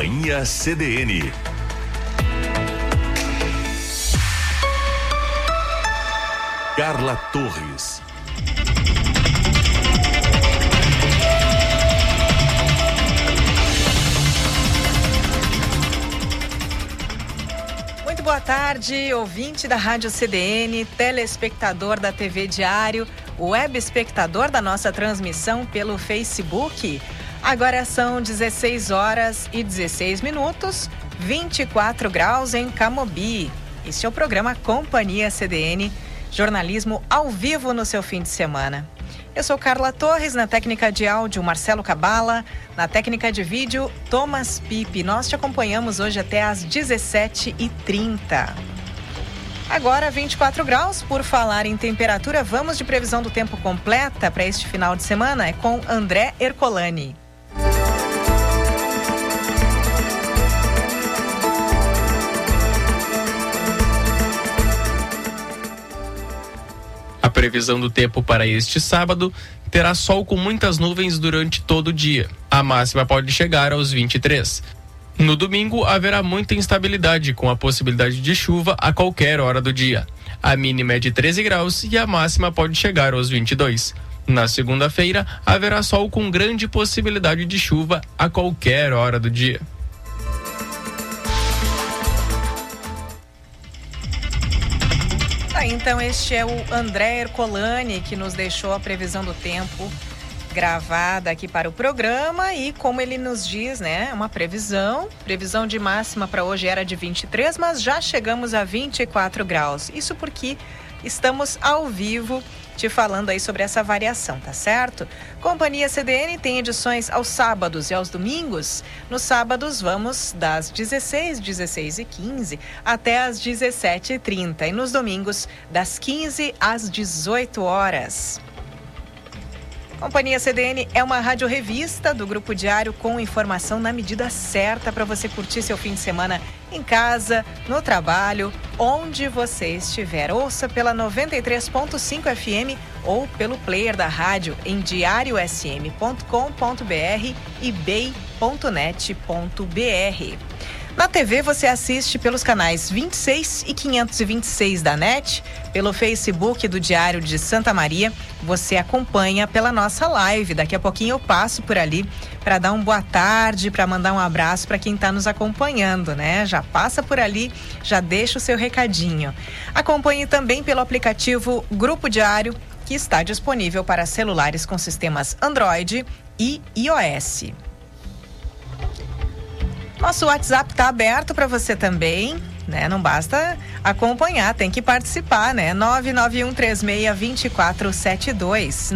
Companhia CDN. Carla Torres. Muito boa tarde, ouvinte da Rádio CDN, telespectador da TV Diário, web espectador da nossa transmissão pelo Facebook. Agora são 16 horas e 16 minutos, 24 graus em Camobi. Este é o programa Companhia CDN, jornalismo ao vivo no seu fim de semana. Eu sou Carla Torres, na técnica de áudio Marcelo Cabala, na técnica de vídeo Thomas Pipe. Nós te acompanhamos hoje até às 17h30. Agora 24 graus. Por falar em temperatura, vamos de previsão do tempo completa para este final de semana. É com André Ercolani. Previsão do tempo para este sábado terá sol com muitas nuvens durante todo o dia. A máxima pode chegar aos 23. No domingo haverá muita instabilidade, com a possibilidade de chuva a qualquer hora do dia. A mínima é de 13 graus e a máxima pode chegar aos 22. Na segunda-feira, haverá sol com grande possibilidade de chuva a qualquer hora do dia. Ah, então este é o André Ercolani que nos deixou a previsão do tempo gravada aqui para o programa e como ele nos diz, né, uma previsão, previsão de máxima para hoje era de 23, mas já chegamos a 24 graus. Isso porque estamos ao vivo te falando aí sobre essa variação, tá certo? Companhia CDN tem edições aos sábados e aos domingos. Nos sábados vamos das 16, 16 e 15 até as 17 e 30 e nos domingos das 15 às 18 horas. Companhia CDN é uma rádio revista do Grupo Diário com informação na medida certa para você curtir seu fim de semana em casa, no trabalho, onde você estiver. Ouça pela 93.5 FM ou pelo player da rádio em diariosm.com.br e bay.net.br. Na TV você assiste pelos canais 26 e 526 da NET, pelo Facebook do Diário de Santa Maria. Você acompanha pela nossa live. Daqui a pouquinho eu passo por ali para dar um boa tarde, para mandar um abraço para quem está nos acompanhando, né? Já passa por ali, já deixa o seu recadinho. Acompanhe também pelo aplicativo Grupo Diário, que está disponível para celulares com sistemas Android e iOS. Nosso WhatsApp está aberto para você também, né? Não basta acompanhar, tem que participar, né? 991362472,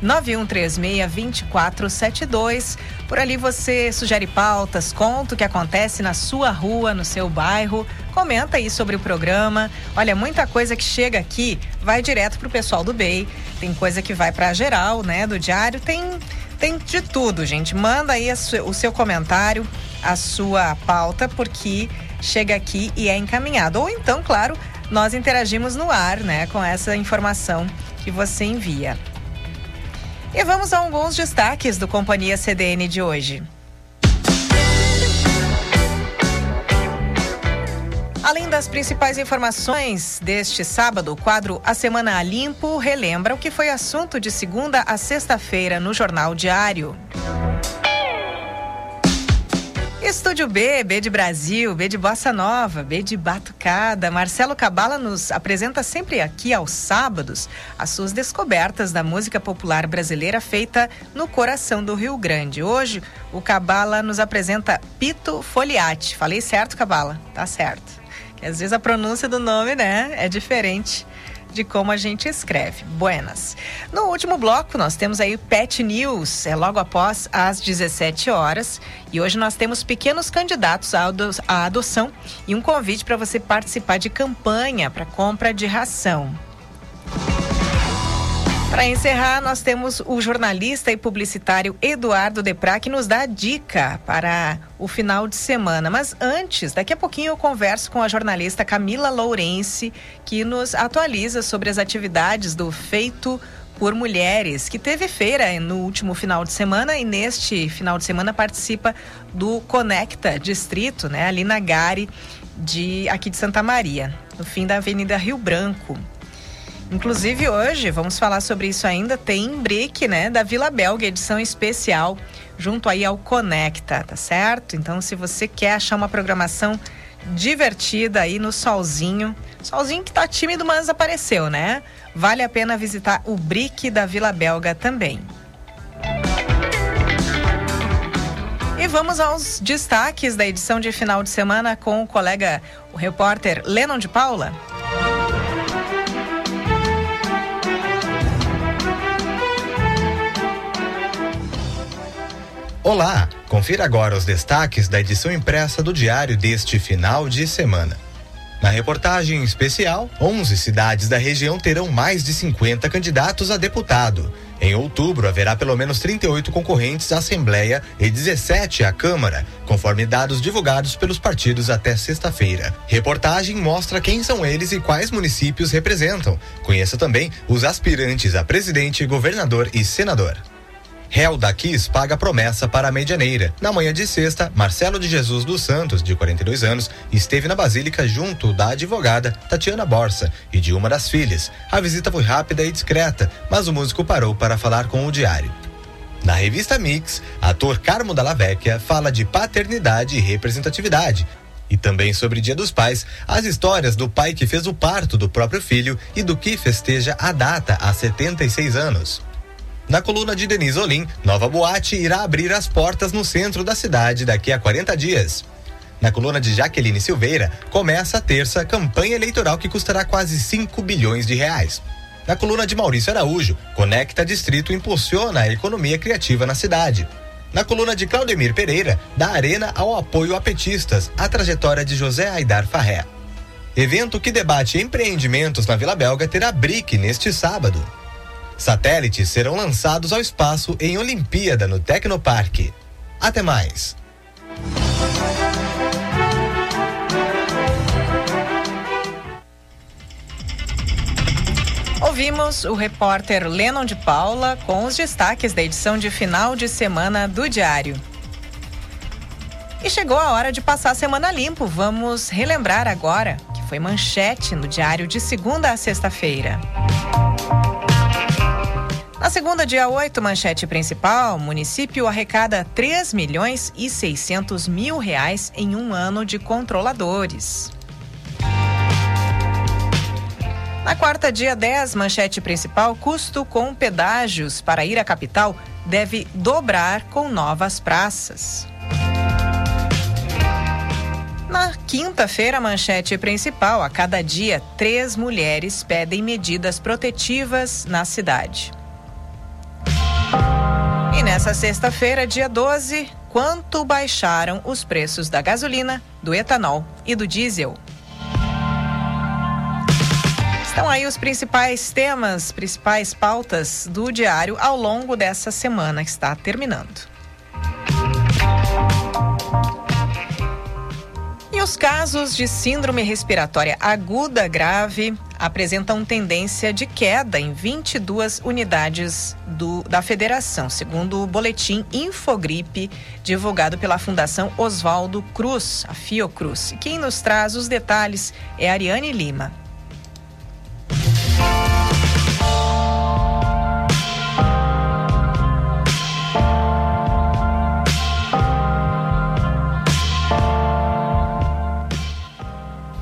991362472. Por ali você sugere pautas, conta o que acontece na sua rua, no seu bairro, comenta aí sobre o programa. Olha, muita coisa que chega aqui vai direto pro pessoal do BEI. Tem coisa que vai para geral, né, do diário, tem tem de tudo, gente. Manda aí o seu comentário, a sua pauta, porque chega aqui e é encaminhado. Ou então, claro, nós interagimos no ar, né, com essa informação que você envia. E vamos a alguns destaques do Companhia CDN de hoje. Além das principais informações deste sábado, o quadro A Semana Limpo relembra o que foi assunto de segunda a sexta-feira no Jornal Diário. Estúdio B, B de Brasil, B de Bossa Nova, B de Batucada. Marcelo Cabala nos apresenta sempre aqui aos sábados as suas descobertas da música popular brasileira feita no coração do Rio Grande. Hoje, o Cabala nos apresenta Pito Foliati. Falei certo, Cabala? Tá certo. Que às vezes a pronúncia do nome, né, é diferente de como a gente escreve. Buenas. No último bloco, nós temos aí Pet News, é logo após às 17 horas. E hoje nós temos pequenos candidatos à adoção e um convite para você participar de campanha para compra de ração. Para encerrar, nós temos o jornalista e publicitário Eduardo Depra que nos dá dica para o final de semana. Mas antes, daqui a pouquinho eu converso com a jornalista Camila Lourenço, que nos atualiza sobre as atividades do Feito por Mulheres, que teve feira no último final de semana e neste final de semana participa do Conecta Distrito, né, ali na Gare de aqui de Santa Maria, no fim da Avenida Rio Branco. Inclusive hoje, vamos falar sobre isso ainda, tem Brick, né, da Vila Belga, edição especial, junto aí ao Conecta, tá certo? Então, se você quer achar uma programação divertida aí no solzinho, solzinho que tá tímido, mas apareceu, né? Vale a pena visitar o Brick da Vila Belga também. E vamos aos destaques da edição de final de semana com o colega, o repórter Lennon de Paula. Olá, confira agora os destaques da edição impressa do Diário deste final de semana. Na reportagem especial, 11 cidades da região terão mais de 50 candidatos a deputado. Em outubro, haverá pelo menos 38 concorrentes à Assembleia e 17 à Câmara, conforme dados divulgados pelos partidos até sexta-feira. Reportagem mostra quem são eles e quais municípios representam. Conheça também os aspirantes a presidente, governador e senador. Réu da Kiss paga promessa para a medianeira. Na manhã de sexta, Marcelo de Jesus dos Santos, de 42 anos, esteve na Basílica junto da advogada Tatiana Borsa e de uma das filhas. A visita foi rápida e discreta, mas o músico parou para falar com o diário. Na revista Mix, ator Carmo Dalla Vecchia fala de paternidade e representatividade. E também sobre Dia dos Pais, as histórias do pai que fez o parto do próprio filho e do que festeja a data há 76 anos. Na coluna de Denise Olim, Nova Boate irá abrir as portas no centro da cidade daqui a 40 dias. Na coluna de Jaqueline Silveira, começa a terça campanha eleitoral que custará quase 5 bilhões de reais. Na coluna de Maurício Araújo, Conecta Distrito impulsiona a economia criativa na cidade. Na coluna de Claudemir Pereira, da Arena ao apoio a petistas, a trajetória de José Aidar Farré. Evento que debate empreendimentos na Vila Belga terá BRIC neste sábado. Satélites serão lançados ao espaço em Olimpíada no Tecnoparque. Até mais. Ouvimos o repórter Lennon de Paula com os destaques da edição de final de semana do Diário. E chegou a hora de passar a semana limpo. Vamos relembrar agora que foi manchete no Diário de segunda a sexta-feira. Na segunda, dia 8, manchete principal, município arrecada 3 milhões e 600 mil reais em um ano de controladores. Na quarta, dia 10, manchete principal, custo com pedágios para ir à capital deve dobrar com novas praças. Na quinta-feira, manchete principal, a cada dia, três mulheres pedem medidas protetivas na cidade. E nessa sexta-feira, dia 12, quanto baixaram os preços da gasolina, do etanol e do diesel? Estão aí os principais temas, principais pautas do diário ao longo dessa semana que está terminando. E os casos de síndrome respiratória aguda grave apresentam tendência de queda em 22 unidades do, da federação, segundo o boletim Infogripe divulgado pela Fundação Oswaldo Cruz, a Fiocruz. Quem nos traz os detalhes é Ariane Lima.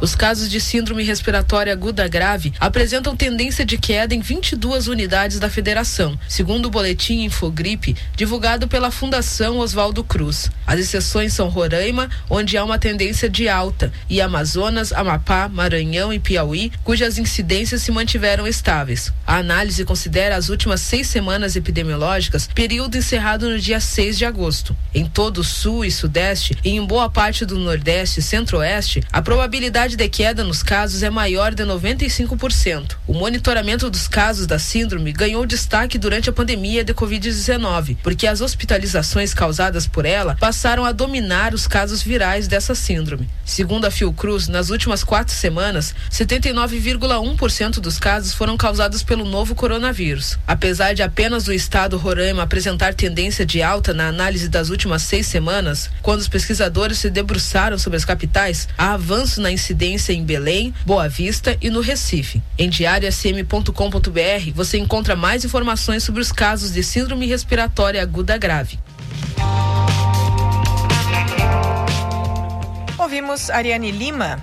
Os casos de síndrome respiratória aguda grave apresentam tendência de queda em 22 unidades da federação, segundo o boletim Infogripe divulgado pela Fundação Oswaldo Cruz. As exceções são Roraima, onde há uma tendência de alta, e Amazonas, Amapá, Maranhão e Piauí, cujas incidências se mantiveram estáveis. A análise considera as últimas seis semanas epidemiológicas, período encerrado no dia 6 de agosto. Em todo o sul e sudeste e em boa parte do nordeste e centro-oeste, a probabilidade de de queda nos casos é maior de 95%. O monitoramento dos casos da síndrome ganhou destaque durante a pandemia de Covid-19, porque as hospitalizações causadas por ela passaram a dominar os casos virais dessa síndrome. Segundo a Fiocruz, nas últimas quatro semanas, 79,1% dos casos foram causados pelo novo coronavírus. Apesar de apenas o estado Roraima apresentar tendência de alta na análise das últimas seis semanas, quando os pesquisadores se debruçaram sobre as capitais, há avanço na incidência em Belém, Boa Vista e no Recife. Em diariosm.com.br você encontra mais informações sobre os casos de síndrome respiratória aguda grave. Ouvimos Ariane Lima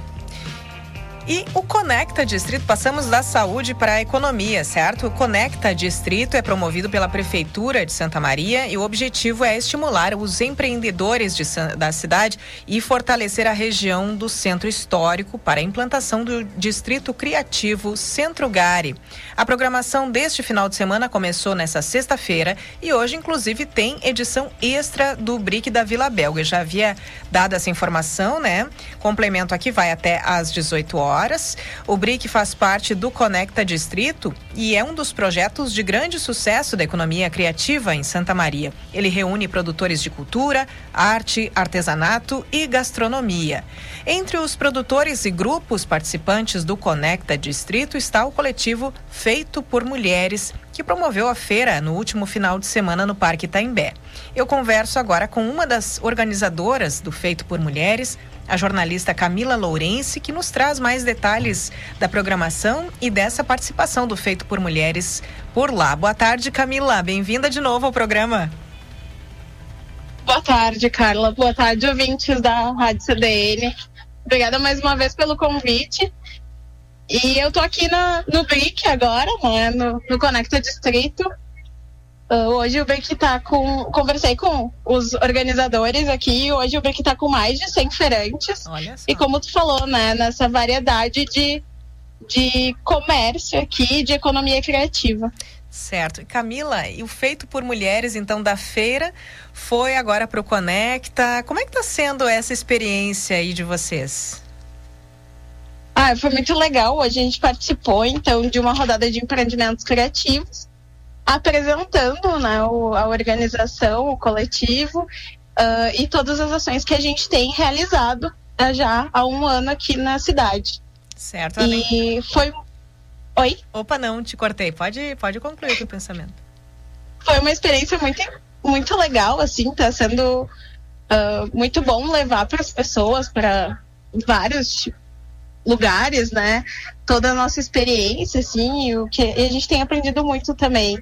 e o Conecta Distrito, passamos da saúde para a economia, certo? O Conecta Distrito é promovido pela Prefeitura de Santa Maria e o objetivo é estimular os empreendedores de, da cidade e fortalecer a região do centro histórico para a implantação do Distrito Criativo Centro Gare. A programação deste final de semana começou nesta sexta-feira e hoje, inclusive, tem edição extra do BRIC da Vila Belga. Eu já havia dado essa informação, né? Complemento aqui vai até às 18 horas horas. O BRIC faz parte do Conecta Distrito e é um dos projetos de grande sucesso da economia criativa em Santa Maria. Ele reúne produtores de cultura, arte, artesanato e gastronomia. Entre os produtores e grupos participantes do Conecta Distrito está o coletivo Feito por Mulheres, que promoveu a feira no último final de semana no Parque Itaimbé. Eu converso agora com uma das organizadoras do Feito por Mulheres, a jornalista Camila Lourenço, que nos traz mais detalhes da programação e dessa participação do Feito por Mulheres por lá. Boa tarde, Camila. Bem-vinda de novo ao programa. Boa tarde, Carla. Boa tarde, ouvintes da Rádio CDN. Obrigada mais uma vez pelo convite. E eu tô aqui na, no BRIC agora, né, no, no Conecta Distrito, Uh, hoje o Brick tá com. Conversei com os organizadores aqui. Hoje o Brick tá com mais de 100 feirantes. E como tu falou, né? Nessa variedade de, de comércio aqui, de economia criativa. Certo. Camila, e o feito por mulheres, então, da feira foi agora para o Conecta. Como é que está sendo essa experiência aí de vocês? Ah, foi muito legal. Hoje a gente participou, então, de uma rodada de empreendimentos criativos apresentando né, o, a organização, o coletivo uh, e todas as ações que a gente tem realizado uh, já há um ano aqui na cidade. Certo. E foi. Oi? Opa, não, te cortei. Pode, pode concluir o teu pensamento. Foi uma experiência muito, muito legal, assim, tá sendo uh, muito bom levar para as pessoas, para vários lugares, né? Toda a nossa experiência, assim, o que a gente tem aprendido muito também.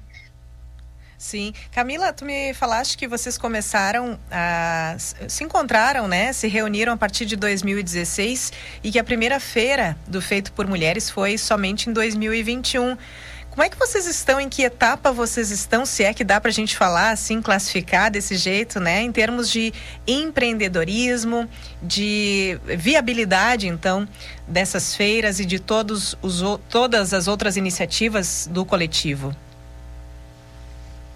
Sim. Camila, tu me falaste que vocês começaram a se encontraram, né? Se reuniram a partir de 2016 e que a primeira feira do Feito por Mulheres foi somente em 2021. Como é que vocês estão? Em que etapa vocês estão? Se é que dá para a gente falar assim, classificar desse jeito, né? Em termos de empreendedorismo, de viabilidade, então, dessas feiras e de todos os, todas as outras iniciativas do coletivo.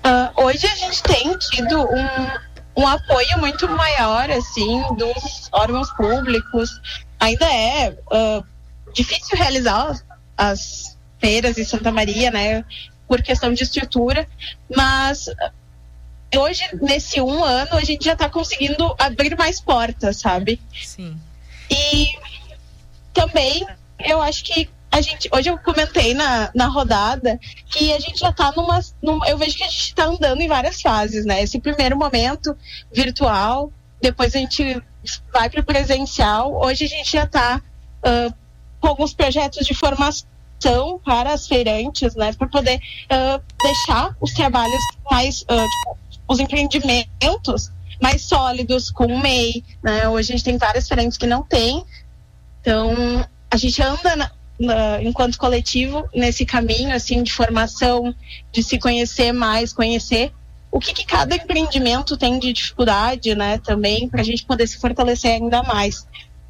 Uh, hoje a gente tem tido um, um apoio muito maior, assim, dos órgãos públicos. Ainda é uh, difícil realizar as feiras em Santa Maria, né, por questão de estrutura, mas hoje, nesse um ano, a gente já está conseguindo abrir mais portas, sabe? Sim. E também eu acho que a gente, hoje eu comentei na, na rodada que a gente já está numa, numa, Eu vejo que a gente está andando em várias fases, né? Esse primeiro momento virtual, depois a gente vai para o presencial. Hoje a gente já está uh, com alguns projetos de formação para as feirantes, né? Para poder uh, deixar os trabalhos mais. Uh, tipo, os empreendimentos mais sólidos, com o MEI, né? Hoje a gente tem várias feirantes que não tem. Então, a gente anda na, na, enquanto coletivo nesse caminho assim de formação, de se conhecer mais, conhecer o que, que cada empreendimento tem de dificuldade, né, também para a gente poder se fortalecer ainda mais.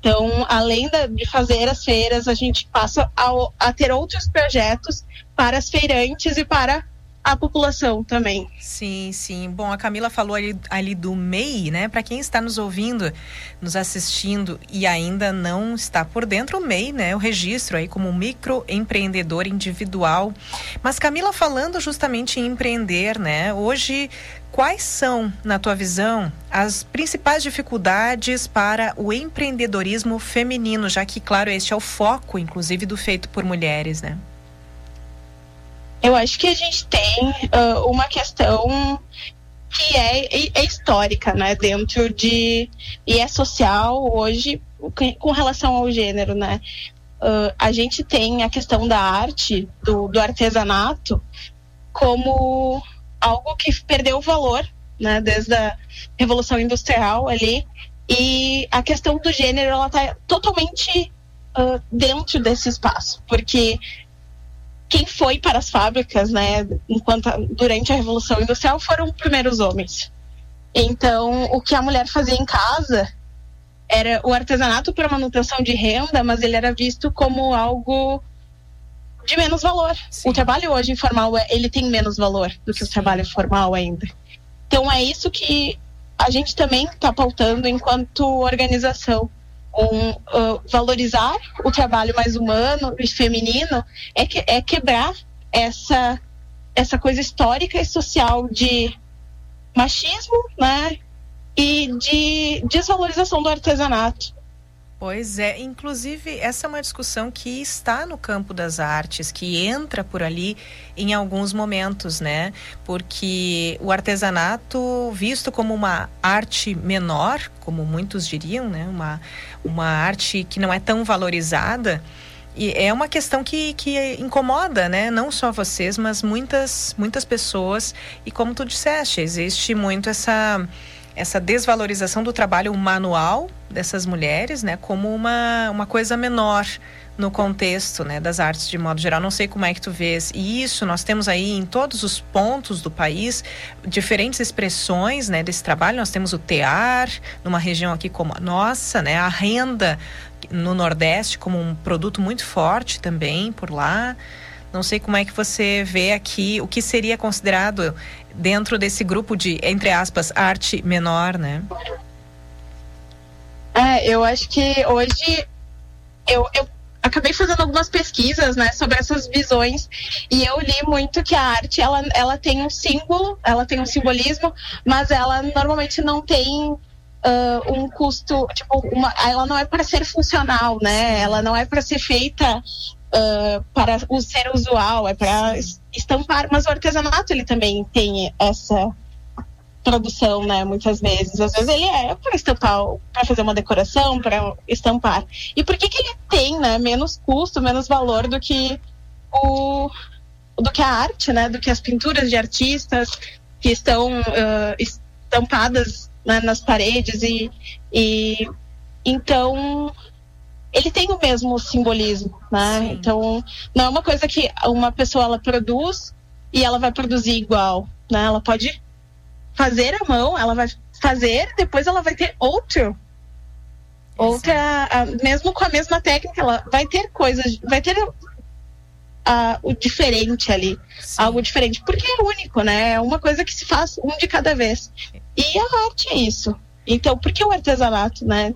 Então, além da, de fazer as feiras, a gente passa a, a, ter outros projetos para as feirantes e para a população também. Sim, sim. Bom, a Camila falou ali, ali do MEI, né? Para quem está nos ouvindo, nos assistindo e ainda não está por dentro, o MEI, né? O registro aí como microempreendedor individual. Mas Camila falando justamente em empreender, né? Hoje, quais são, na tua visão, as principais dificuldades para o empreendedorismo feminino, já que, claro, este é o foco, inclusive, do feito por mulheres, né? Eu acho que a gente tem uh, uma questão que é, é, histórica, né? Dentro de. e é social hoje com relação ao gênero, né? Uh, a gente tem a questão da arte, do, do artesanato, como algo que perdeu valor, né? Desde a Revolução Industrial ali. E a questão do gênero, ela está totalmente uh, dentro desse espaço, porque quem foi para as fábricas, né, enquanto durante a Revolução Industrial foram os primeiros homens. Então, o que a mulher fazia em casa era o artesanato para manutenção de renda, mas ele era visto como algo de menos valor. Sim. O trabalho hoje informal ele tem menos valor do que o trabalho formal ainda. Então é isso que a gente também está pautando enquanto organização um, uh, valorizar o trabalho mais humano e feminino é, que, é quebrar essa, essa coisa histórica e social de machismo né, e de desvalorização do artesanato. Pois é, inclusive essa é uma discussão que está no campo das artes, que entra por ali em alguns momentos, né? Porque o artesanato, visto como uma arte menor, como muitos diriam, né? Uma, uma arte que não é tão valorizada, e é uma questão que, que incomoda, né? Não só vocês, mas muitas, muitas pessoas. E como tu disseste, existe muito essa essa desvalorização do trabalho manual dessas mulheres, né, como uma, uma coisa menor no contexto, né, das artes de modo geral. Não sei como é que tu vês. E isso nós temos aí em todos os pontos do país diferentes expressões, né, desse trabalho. Nós temos o tear numa região aqui como a nossa, né, a renda no Nordeste como um produto muito forte também por lá. Não sei como é que você vê aqui o que seria considerado dentro desse grupo de, entre aspas, arte menor, né? É, eu acho que hoje eu, eu acabei fazendo algumas pesquisas, né, sobre essas visões e eu li muito que a arte ela, ela tem um símbolo, ela tem um simbolismo, mas ela normalmente não tem uh, um custo, tipo, uma, ela não é para ser funcional, né? Ela não é para ser feita uh, para o ser usual, é para estampar, mas o artesanato ele também tem essa produção, né? Muitas vezes, às vezes ele é para estampar, para fazer uma decoração, para estampar. E por que que ele tem, né? Menos custo, menos valor do que o do que a arte, né? Do que as pinturas de artistas que estão uh, estampadas né, nas paredes e, e então ele tem o mesmo simbolismo, né? Sim. Então, não é uma coisa que uma pessoa ela produz e ela vai produzir igual, né? Ela pode fazer a mão, ela vai fazer, depois ela vai ter outro outra, a, mesmo com a mesma técnica, ela vai ter coisas, vai ter a, o diferente ali, Sim. algo diferente, porque é único, né? É uma coisa que se faz um de cada vez. E a arte é isso. Então, por que o artesanato, né?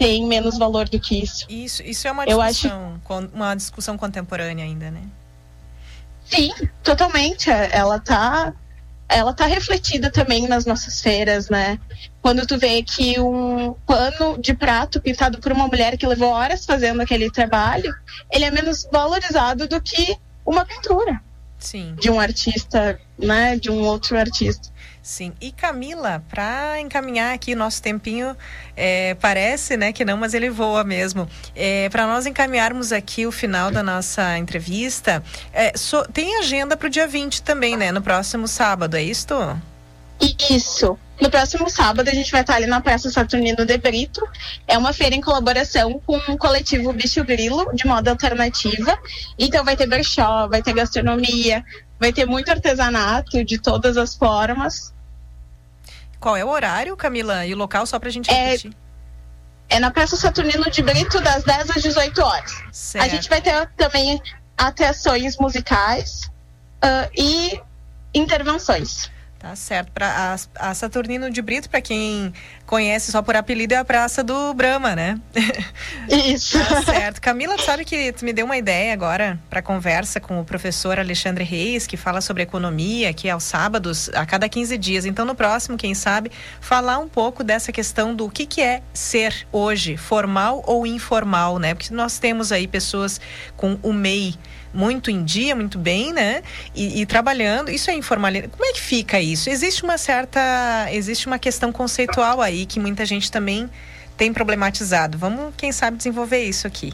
Tem menos valor do que isso. Isso, isso é uma discussão, acho... uma discussão contemporânea ainda, né? Sim, totalmente. Ela tá, ela tá refletida também nas nossas feiras, né? Quando tu vê que um pano de prato pintado por uma mulher que levou horas fazendo aquele trabalho, ele é menos valorizado do que uma pintura. Sim. De um artista, né? De um outro artista. Sim. E Camila, para encaminhar aqui nosso tempinho, é, parece, né, que não, mas ele voa mesmo. É, para nós encaminharmos aqui o final da nossa entrevista, é, so, tem agenda para o dia 20 também, né? No próximo sábado, é isto? Isso. No próximo sábado a gente vai estar ali na Praça Saturnino de Brito. É uma feira em colaboração com o coletivo Bicho Grilo, de moda alternativa. Então vai ter brechó, vai ter gastronomia, vai ter muito artesanato de todas as formas. Qual é o horário, Camila? E o local só pra gente é, repetir? É na Praça Saturnino de Brito, das 10 às 18 horas. Certo. A gente vai ter também atrações musicais uh, e intervenções. Tá certo. Pra, a, a Saturnino de Brito, para quem conhece só por apelido, é a Praça do Brahma, né? Isso. tá certo. Camila, sabe que tu me deu uma ideia agora para conversa com o professor Alexandre Reis, que fala sobre economia, que é aos sábados, a cada 15 dias. Então, no próximo, quem sabe, falar um pouco dessa questão do que, que é ser hoje, formal ou informal, né? Porque nós temos aí pessoas com o MEI muito em dia, muito bem, né? E, e, trabalhando. Isso é informalidade. Como é que fica isso? Existe uma certa. Existe uma questão conceitual aí que muita gente também tem problematizado. Vamos, quem sabe, desenvolver isso aqui.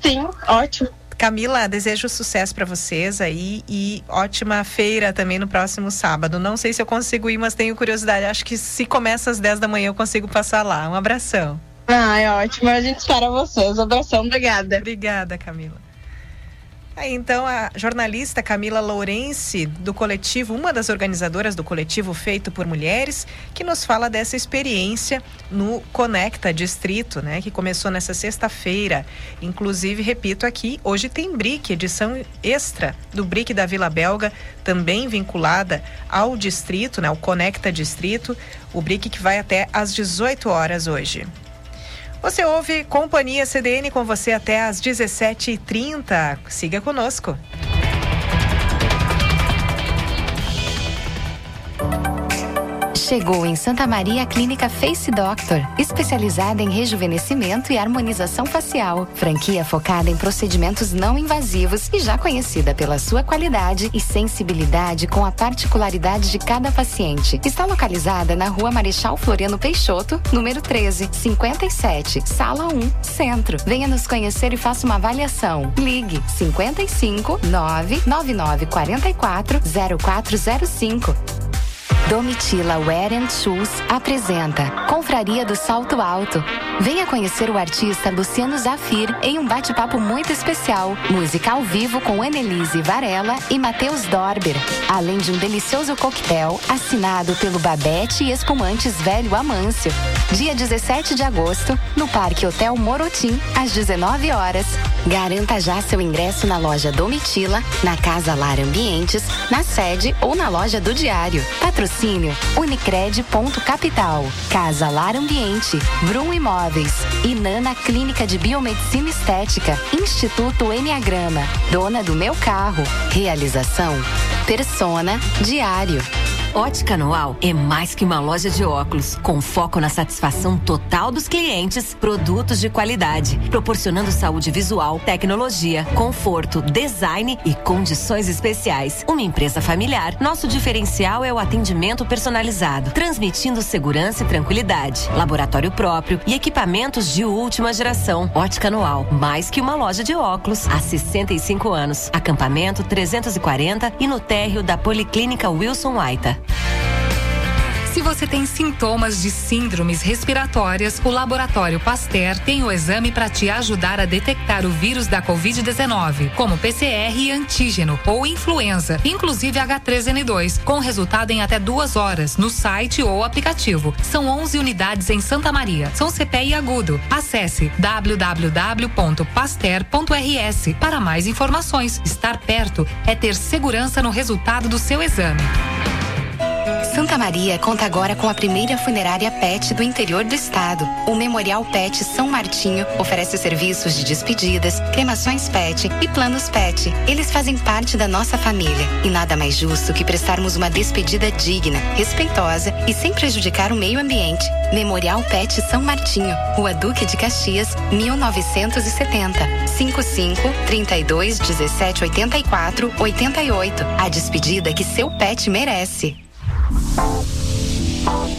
Sim, ótimo. Camila, desejo sucesso para vocês aí e ótima feira também no próximo sábado. Não sei se eu consigo ir, mas tenho curiosidade. Acho que se começa às 10 da manhã eu consigo passar lá. Um abração. Ah, é ótimo. A gente espera vocês. Um abração, obrigada. Obrigada, Camila. Aí, então, a jornalista Camila Lourenci, do coletivo, uma das organizadoras do coletivo Feito por Mulheres, que nos fala dessa experiência no Conecta Distrito, né, que começou nessa sexta-feira. Inclusive, repito aqui, hoje tem BRIC, edição extra do BRIC da Vila Belga, também vinculada ao distrito, né, o Conecta Distrito, o BRIC que vai até às 18 horas hoje. Você ouve Companhia CDN com você até às 17h30. Siga conosco. Chegou em Santa Maria a Clínica Face Doctor, especializada em rejuvenescimento e harmonização facial. Franquia focada em procedimentos não invasivos e já conhecida pela sua qualidade e sensibilidade com a particularidade de cada paciente. Está localizada na Rua Marechal Floriano Peixoto, número 13, 57, Sala 1, Centro. Venha nos conhecer e faça uma avaliação. Ligue 55 999 44 0405. Domitila Wear and Shoes apresenta Confraria do Salto Alto. Venha conhecer o artista Luciano Zafir em um bate-papo muito especial. Música ao vivo com Annelise Varela e Matheus Dorber. Além de um delicioso coquetel assinado pelo Babette e Espumantes Velho Amâncio. Dia 17 de agosto, no Parque Hotel Morotim, às 19 horas. Garanta já seu ingresso na loja Domitila, na Casa Lar Ambientes, na sede ou na loja do Diário. Patrocínio Unicred.capital, Casa Lar Ambiente, Brum Imóveis, Inana Clínica de Biomedicina Estética, Instituto Enneagrama, Dona do Meu Carro. Realização Persona Diário. Ótica Noal é mais que uma loja de óculos, com foco na satisfação total dos clientes, produtos de qualidade, proporcionando saúde visual, tecnologia, conforto, design e condições especiais. Uma empresa familiar, nosso diferencial é o atendimento personalizado, transmitindo segurança e tranquilidade, laboratório próprio e equipamentos de última geração. Ótica Noal, mais que uma loja de óculos, há 65 anos. Acampamento 340 e no térreo da Policlínica Wilson Waita. Se você tem sintomas de síndromes respiratórias, o Laboratório Pasteur tem o exame para te ajudar a detectar o vírus da Covid-19, como PCR e antígeno ou influenza, inclusive H3N2, com resultado em até duas horas no site ou aplicativo. São 11 unidades em Santa Maria. São CPI agudo. Acesse www.pasteur.rs para mais informações. Estar perto é ter segurança no resultado do seu exame. Santa Maria conta agora com a primeira funerária PET do interior do estado. O Memorial PET São Martinho oferece serviços de despedidas, cremações PET e planos PET. Eles fazem parte da nossa família e nada mais justo que prestarmos uma despedida digna, respeitosa e sem prejudicar o meio ambiente. Memorial PET São Martinho, Rua Duque de Caxias, 1970. 55 32 17 84 88. A despedida que seu pet merece.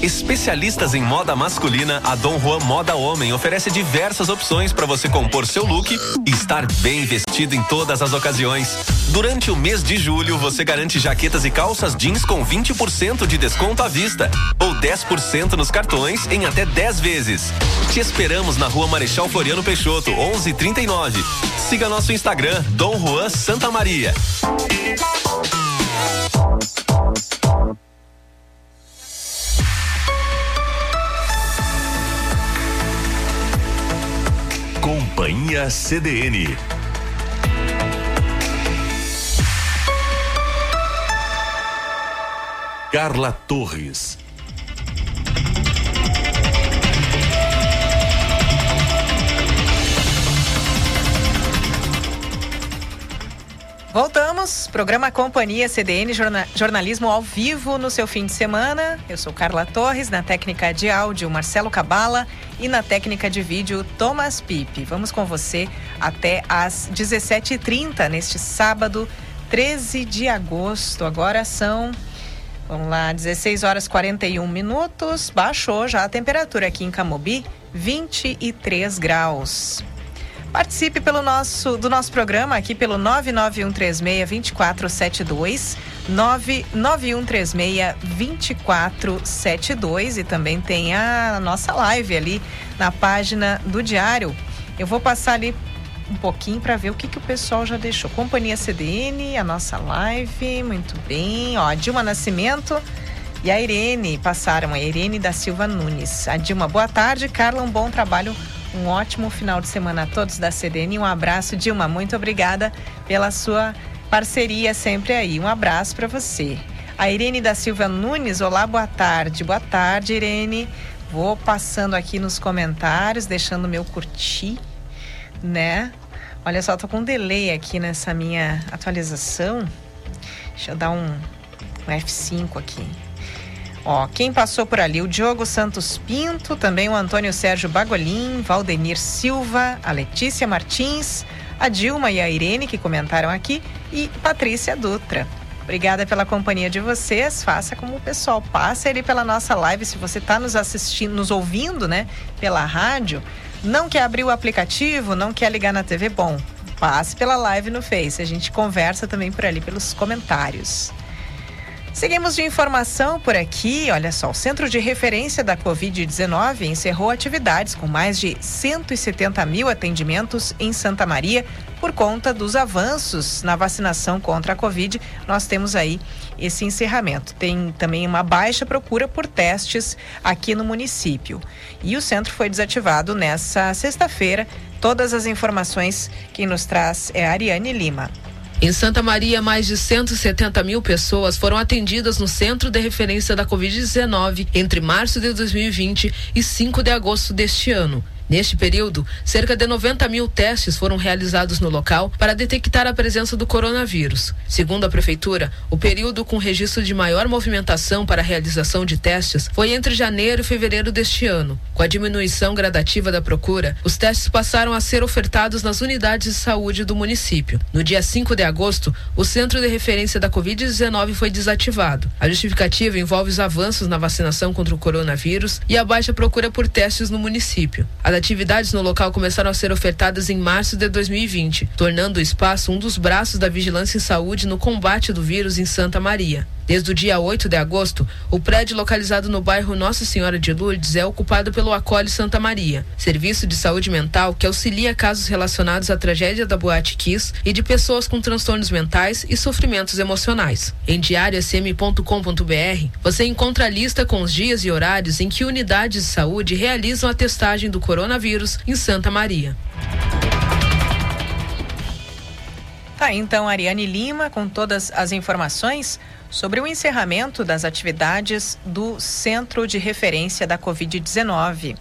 Especialistas em moda masculina, a Dom Juan Moda Homem oferece diversas opções para você compor seu look e estar bem vestido em todas as ocasiões. Durante o mês de julho, você garante jaquetas e calças jeans com 20% de desconto à vista ou 10% nos cartões em até 10 vezes. Te esperamos na Rua Marechal Floriano Peixoto, 1139. Siga nosso Instagram, Dom Juan Santa Maria. Companhia CDN. Carla Torres. Programa Companhia CDN Jornalismo ao vivo no seu fim de semana. Eu sou Carla Torres, na técnica de áudio Marcelo Cabala e na técnica de vídeo Thomas Pipe. Vamos com você até às 17h30 neste sábado, 13 de agosto. Agora são, vamos lá, 16 horas 41 minutos. Baixou já a temperatura aqui em Camobi, 23 graus. Participe pelo nosso, do nosso programa aqui pelo 99136-2472, 99136-2472 e também tem a nossa live ali na página do Diário. Eu vou passar ali um pouquinho para ver o que, que o pessoal já deixou. Companhia CDN, a nossa live, muito bem. Ó, Dilma Nascimento e a Irene passaram, a Irene da Silva Nunes. A Dilma, boa tarde. Carla, um bom trabalho um ótimo final de semana a todos da CDN. Um abraço, Dilma. Muito obrigada pela sua parceria sempre aí. Um abraço para você. A Irene da Silva Nunes, olá, boa tarde. Boa tarde, Irene. Vou passando aqui nos comentários, deixando meu curtir, né? Olha só, tô com um delay aqui nessa minha atualização. Deixa eu dar um, um F5 aqui. Ó, quem passou por ali? O Diogo Santos Pinto, também o Antônio Sérgio Bagolin, Valdenir Silva, a Letícia Martins, a Dilma e a Irene que comentaram aqui e Patrícia Dutra. Obrigada pela companhia de vocês. Faça como o pessoal passa ele pela nossa live. Se você está nos assistindo, nos ouvindo, né, pela rádio, não quer abrir o aplicativo, não quer ligar na TV, bom, passe pela live no Face. A gente conversa também por ali pelos comentários. Seguimos de informação por aqui. Olha só, o Centro de Referência da Covid-19 encerrou atividades com mais de 170 mil atendimentos em Santa Maria por conta dos avanços na vacinação contra a Covid. Nós temos aí esse encerramento. Tem também uma baixa procura por testes aqui no município. E o centro foi desativado nessa sexta-feira. Todas as informações quem nos traz é a Ariane Lima. Em Santa Maria, mais de 170 mil pessoas foram atendidas no Centro de Referência da Covid-19 entre março de 2020 e 5 de agosto deste ano. Neste período, cerca de 90 mil testes foram realizados no local para detectar a presença do coronavírus. Segundo a Prefeitura, o período com registro de maior movimentação para a realização de testes foi entre janeiro e fevereiro deste ano. Com a diminuição gradativa da procura, os testes passaram a ser ofertados nas unidades de saúde do município. No dia 5 de agosto, o centro de referência da Covid-19 foi desativado. A justificativa envolve os avanços na vacinação contra o coronavírus e a baixa procura por testes no município. A atividades no local começaram a ser ofertadas em março de 2020, tornando o espaço um dos braços da vigilância em saúde no combate do vírus em Santa Maria. Desde o dia 8 de agosto, o prédio localizado no bairro Nossa Senhora de Lourdes é ocupado pelo Acolhe Santa Maria, serviço de saúde mental que auxilia casos relacionados à tragédia da Boate Kiss e de pessoas com transtornos mentais e sofrimentos emocionais. Em diariosm.com.br, você encontra a lista com os dias e horários em que unidades de saúde realizam a testagem do coronavírus em Santa Maria. Tá, então, Ariane Lima, com todas as informações sobre o encerramento das atividades do Centro de Referência da Covid-19.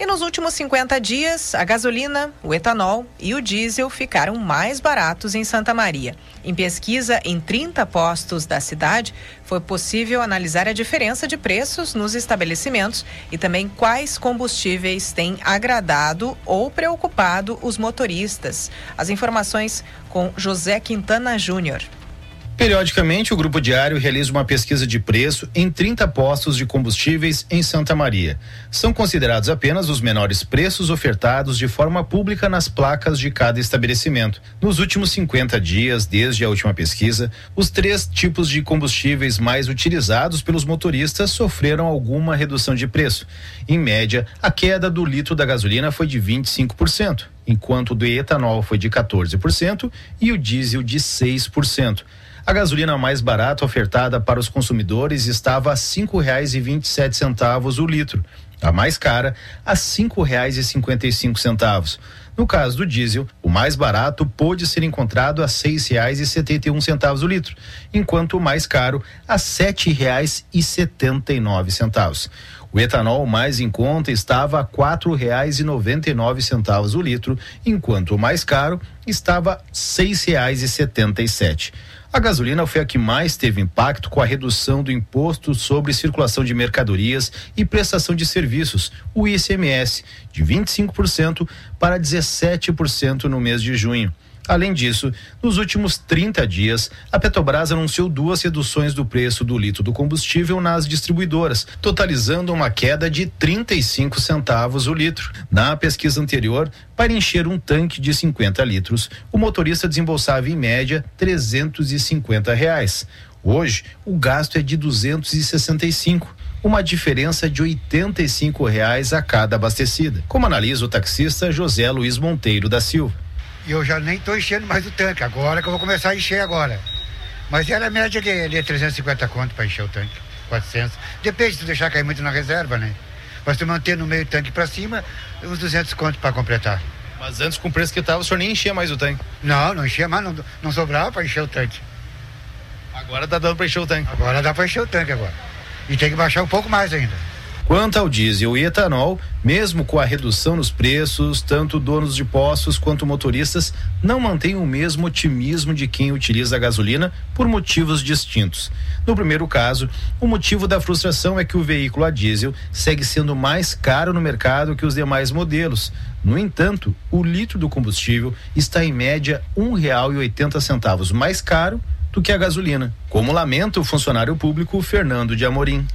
E nos últimos 50 dias, a gasolina, o etanol e o diesel ficaram mais baratos em Santa Maria. Em pesquisa em 30 postos da cidade, foi possível analisar a diferença de preços nos estabelecimentos e também quais combustíveis têm agradado ou preocupado os motoristas. As informações com José Quintana Júnior. Periodicamente, o Grupo Diário realiza uma pesquisa de preço em 30 postos de combustíveis em Santa Maria. São considerados apenas os menores preços ofertados de forma pública nas placas de cada estabelecimento. Nos últimos 50 dias, desde a última pesquisa, os três tipos de combustíveis mais utilizados pelos motoristas sofreram alguma redução de preço. Em média, a queda do litro da gasolina foi de 25%, enquanto o do etanol foi de 14% e o diesel de 6%. A gasolina mais barata ofertada para os consumidores estava a sete centavos o litro. A mais cara a cinco centavos. No caso do diesel, o mais barato pôde ser encontrado a R$ 6,71 o litro, enquanto o mais caro a R$ 7,79. O etanol mais em conta estava a R$ 4,99 o litro, enquanto o mais caro estava R$ 6,77. A gasolina foi a que mais teve impacto com a redução do imposto sobre circulação de mercadorias e prestação de serviços, o ICMS, de 25% para 17% no mês de junho. Além disso, nos últimos 30 dias, a Petrobras anunciou duas reduções do preço do litro do combustível nas distribuidoras, totalizando uma queda de 35 centavos o litro. Na pesquisa anterior, para encher um tanque de 50 litros, o motorista desembolsava em média 350 reais. Hoje, o gasto é de 265 uma diferença de R$ reais a cada abastecida, como analisa o taxista José Luiz Monteiro da Silva. E eu já nem estou enchendo mais o tanque, agora que eu vou começar a encher agora. Mas era a média de, de 350 conto para encher o tanque, 400. Depende se tu deixar cair muito na reserva, né? Mas tu manter no meio tanque para cima, uns 200 conto para completar. Mas antes com o preço que estava, o senhor nem enchia mais o tanque? Não, não enchia mais, não, não sobrava para encher o tanque. Agora tá dando para encher o tanque? Agora dá para encher o tanque agora. E tem que baixar um pouco mais ainda. Quanto ao diesel e etanol, mesmo com a redução nos preços, tanto donos de postos quanto motoristas não mantêm o mesmo otimismo de quem utiliza a gasolina por motivos distintos. No primeiro caso, o motivo da frustração é que o veículo a diesel segue sendo mais caro no mercado que os demais modelos. No entanto, o litro do combustível está em média oitenta centavos mais caro do que a gasolina, como lamenta o funcionário público Fernando de Amorim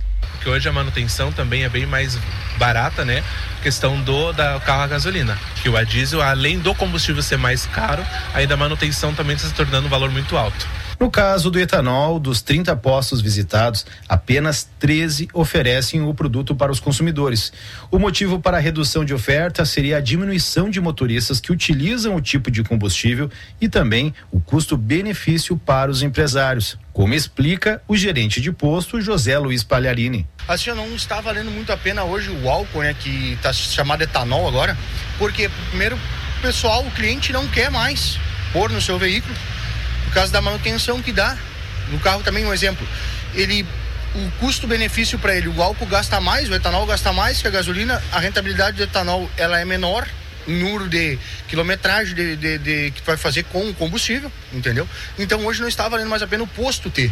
porque hoje a manutenção também é bem mais barata, né? Questão do da carro a gasolina, que o a diesel, além do combustível ser mais caro, ainda a manutenção também está se tornando um valor muito alto. No caso do etanol, dos 30 postos visitados, apenas 13 oferecem o produto para os consumidores. O motivo para a redução de oferta seria a diminuição de motoristas que utilizam o tipo de combustível e também o custo-benefício para os empresários, como explica o gerente de posto José Luiz Palharini. Assim, não está valendo muito a pena hoje o álcool, né, que está chamado etanol agora, porque primeiro pessoal, o cliente não quer mais pôr no seu veículo por causa da manutenção que dá. No carro também um exemplo. Ele o custo-benefício para ele, o álcool gasta mais, o etanol gasta mais que a gasolina, a rentabilidade do etanol ela é menor em número de quilometragem de, de, de, que vai fazer com o combustível, entendeu? Então hoje não está valendo mais a pena o posto ter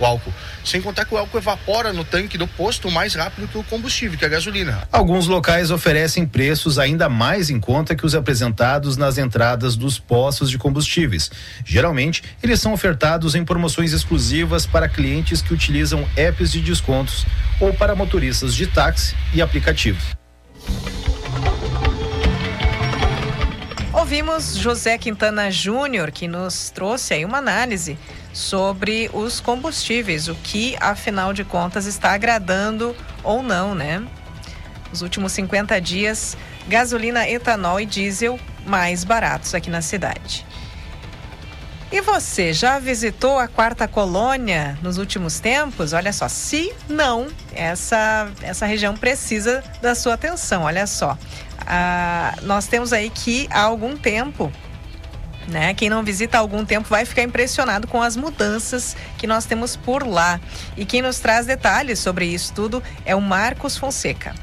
o álcool. Sem contar que o álcool evapora no tanque do posto mais rápido que o combustível, que a gasolina. Alguns locais oferecem preços ainda mais em conta que os apresentados nas entradas dos postos de combustíveis. Geralmente, eles são ofertados em promoções exclusivas para clientes que utilizam apps de descontos ou para motoristas de táxi e aplicativos. Ouvimos José Quintana Júnior, que nos trouxe aí uma análise sobre os combustíveis, o que afinal de contas está agradando ou não, né? Os últimos 50 dias, gasolina, etanol e diesel mais baratos aqui na cidade. E você já visitou a quarta colônia nos últimos tempos? Olha só, se não, essa, essa região precisa da sua atenção. Olha só, ah, nós temos aí que há algum tempo né? Quem não visita há algum tempo vai ficar impressionado com as mudanças que nós temos por lá. E quem nos traz detalhes sobre isso tudo é o Marcos Fonseca.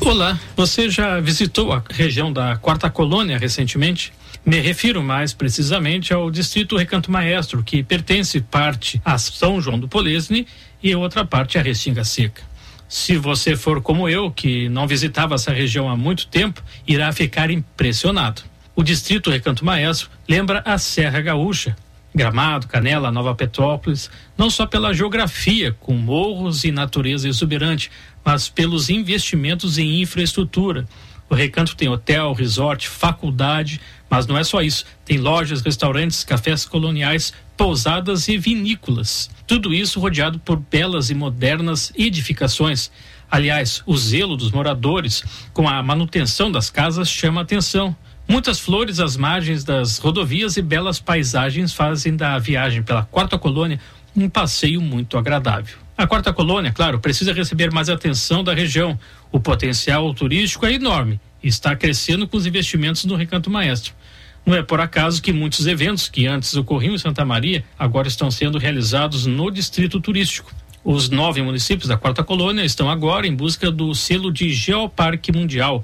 Olá, você já visitou a região da Quarta Colônia recentemente? Me refiro mais precisamente ao distrito Recanto Maestro, que pertence parte a São João do Polesne e outra parte a Restinga Seca. Se você for como eu, que não visitava essa região há muito tempo, irá ficar impressionado. O distrito Recanto Maestro lembra a Serra Gaúcha, Gramado, Canela, Nova Petrópolis, não só pela geografia, com morros e natureza exuberante, mas pelos investimentos em infraestrutura. O Recanto tem hotel, resort, faculdade, mas não é só isso. Tem lojas, restaurantes, cafés coloniais, pousadas e vinícolas. Tudo isso rodeado por belas e modernas edificações. Aliás, o zelo dos moradores com a manutenção das casas chama atenção. Muitas flores às margens das rodovias e belas paisagens fazem da viagem pela quarta colônia um passeio muito agradável. A quarta colônia, claro, precisa receber mais atenção da região. O potencial turístico é enorme e está crescendo com os investimentos no Recanto Maestro. Não é por acaso que muitos eventos que antes ocorriam em Santa Maria agora estão sendo realizados no distrito turístico. Os nove municípios da quarta colônia estão agora em busca do selo de Geoparque Mundial.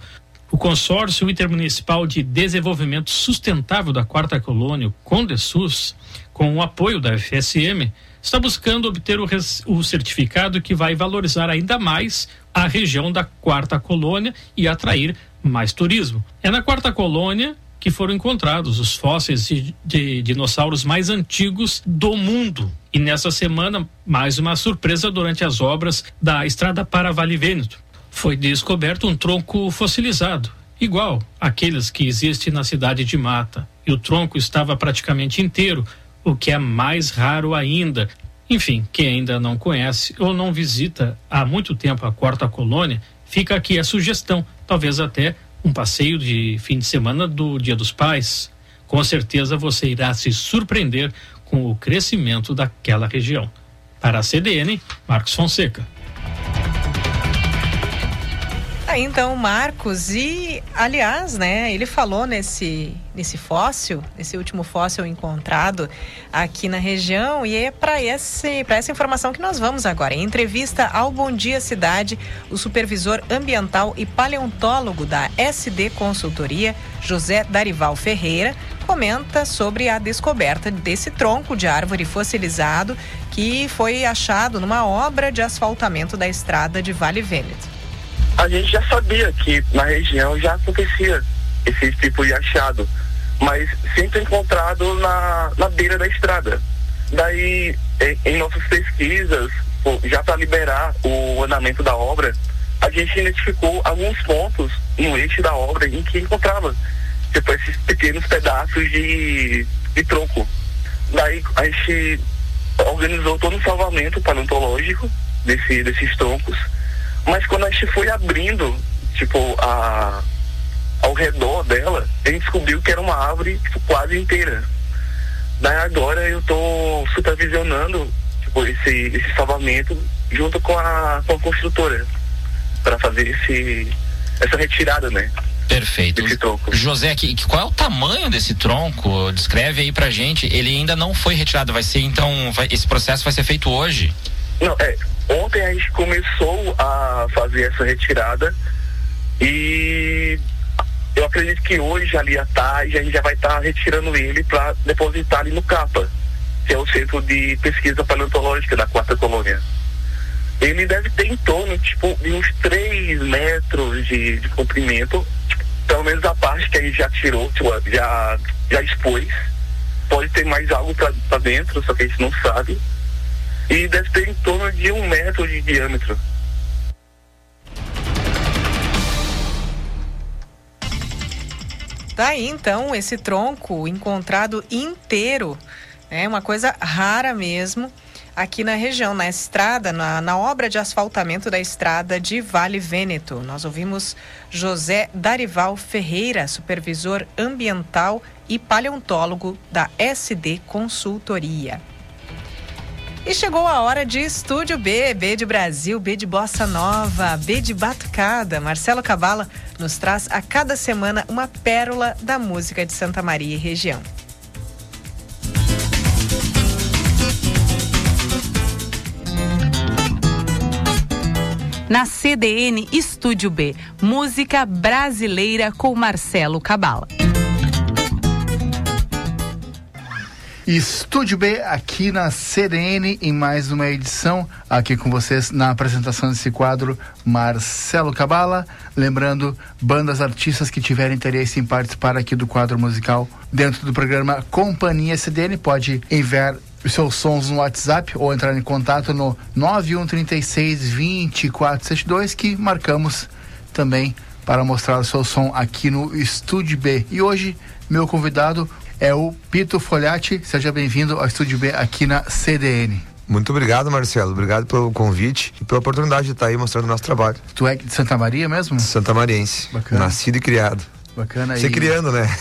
O consórcio intermunicipal de desenvolvimento sustentável da quarta colônia, o Condesus, com o apoio da FSM, está buscando obter o, o, certificado que vai valorizar ainda mais a região da quarta colônia e atrair mais turismo. É na quarta colônia que foram encontrados os fósseis de, de dinossauros mais antigos do mundo. E nessa semana, mais uma surpresa durante as obras da estrada para Vale Vêneto. Foi descoberto um tronco fossilizado, igual àqueles que existem na cidade de Mata. E o tronco estava praticamente inteiro, o que é mais raro ainda. Enfim, quem ainda não conhece ou não visita há muito tempo a quarta colônia, fica aqui a sugestão, talvez até um passeio de fim de semana do Dia dos Pais. Com certeza você irá se surpreender com o crescimento daquela região. Para a CDN, Marcos Fonseca. Aí então, Marcos, e aliás, né, ele falou nesse, nesse fóssil, nesse último fóssil encontrado aqui na região, e é para essa informação que nós vamos agora. Em entrevista ao Bom Dia Cidade, o supervisor ambiental e paleontólogo da SD Consultoria, José Darival Ferreira, comenta sobre a descoberta desse tronco de árvore fossilizado que foi achado numa obra de asfaltamento da estrada de Vale Vêneto a gente já sabia que na região já acontecia esse tipo de achado, mas sempre encontrado na, na beira da estrada. Daí, em, em nossas pesquisas, já para liberar o andamento da obra, a gente identificou alguns pontos no eixo da obra em que encontrava tipo, esses pequenos pedaços de, de tronco. Daí a gente organizou todo um salvamento paleontológico desse, desses troncos mas quando a gente foi abrindo, tipo, a, ao redor dela, a gente descobriu que era uma árvore tipo, quase inteira. Daí agora eu estou supervisionando tipo, esse, esse salvamento junto com a, com a construtora para fazer esse, essa retirada, né? Perfeito. José, que, qual é o tamanho desse tronco? Descreve aí pra gente. Ele ainda não foi retirado, vai ser então, vai, esse processo vai ser feito hoje? Não, é, Ontem a gente começou a fazer essa retirada e eu acredito que hoje, ali à tarde, a gente já vai estar tá retirando ele para depositar ali no CAPA, que é o Centro de Pesquisa Paleontológica da Quarta Colônia. Ele deve ter em torno tipo, de uns 3 metros de, de comprimento, pelo menos a parte que a gente já tirou, tipo, já, já expôs. Pode ter mais algo para dentro, só que a gente não sabe e deve ter em torno de um metro de diâmetro. Tá aí então esse tronco encontrado inteiro, né? uma coisa rara mesmo aqui na região, na estrada, na, na, obra de asfaltamento da estrada de Vale Vêneto. Nós ouvimos José Darival Ferreira, supervisor ambiental e paleontólogo da SD Consultoria. E chegou a hora de Estúdio B, B de Brasil, B de Bossa Nova, B de Batucada. Marcelo Cabala nos traz a cada semana uma pérola da música de Santa Maria e região. Na CDN Estúdio B, música brasileira com Marcelo Cabala. Estúdio B aqui na CDN em mais uma edição. Aqui com vocês na apresentação desse quadro, Marcelo Cabala. Lembrando, bandas artistas que tiverem interesse em participar aqui do quadro musical dentro do programa Companhia CDN, pode enviar os seus sons no WhatsApp ou entrar em contato no 9136 2472 que marcamos também para mostrar o seu som aqui no Estúdio B. E hoje, meu convidado, é o Pito Folhati. Seja bem-vindo ao Estúdio B aqui na CDN. Muito obrigado, Marcelo. Obrigado pelo convite e pela oportunidade de estar aí mostrando o nosso trabalho. Tu é de Santa Maria mesmo? Santa Mariense. Bacana. Nascido e criado. Bacana. Você e- criando, né?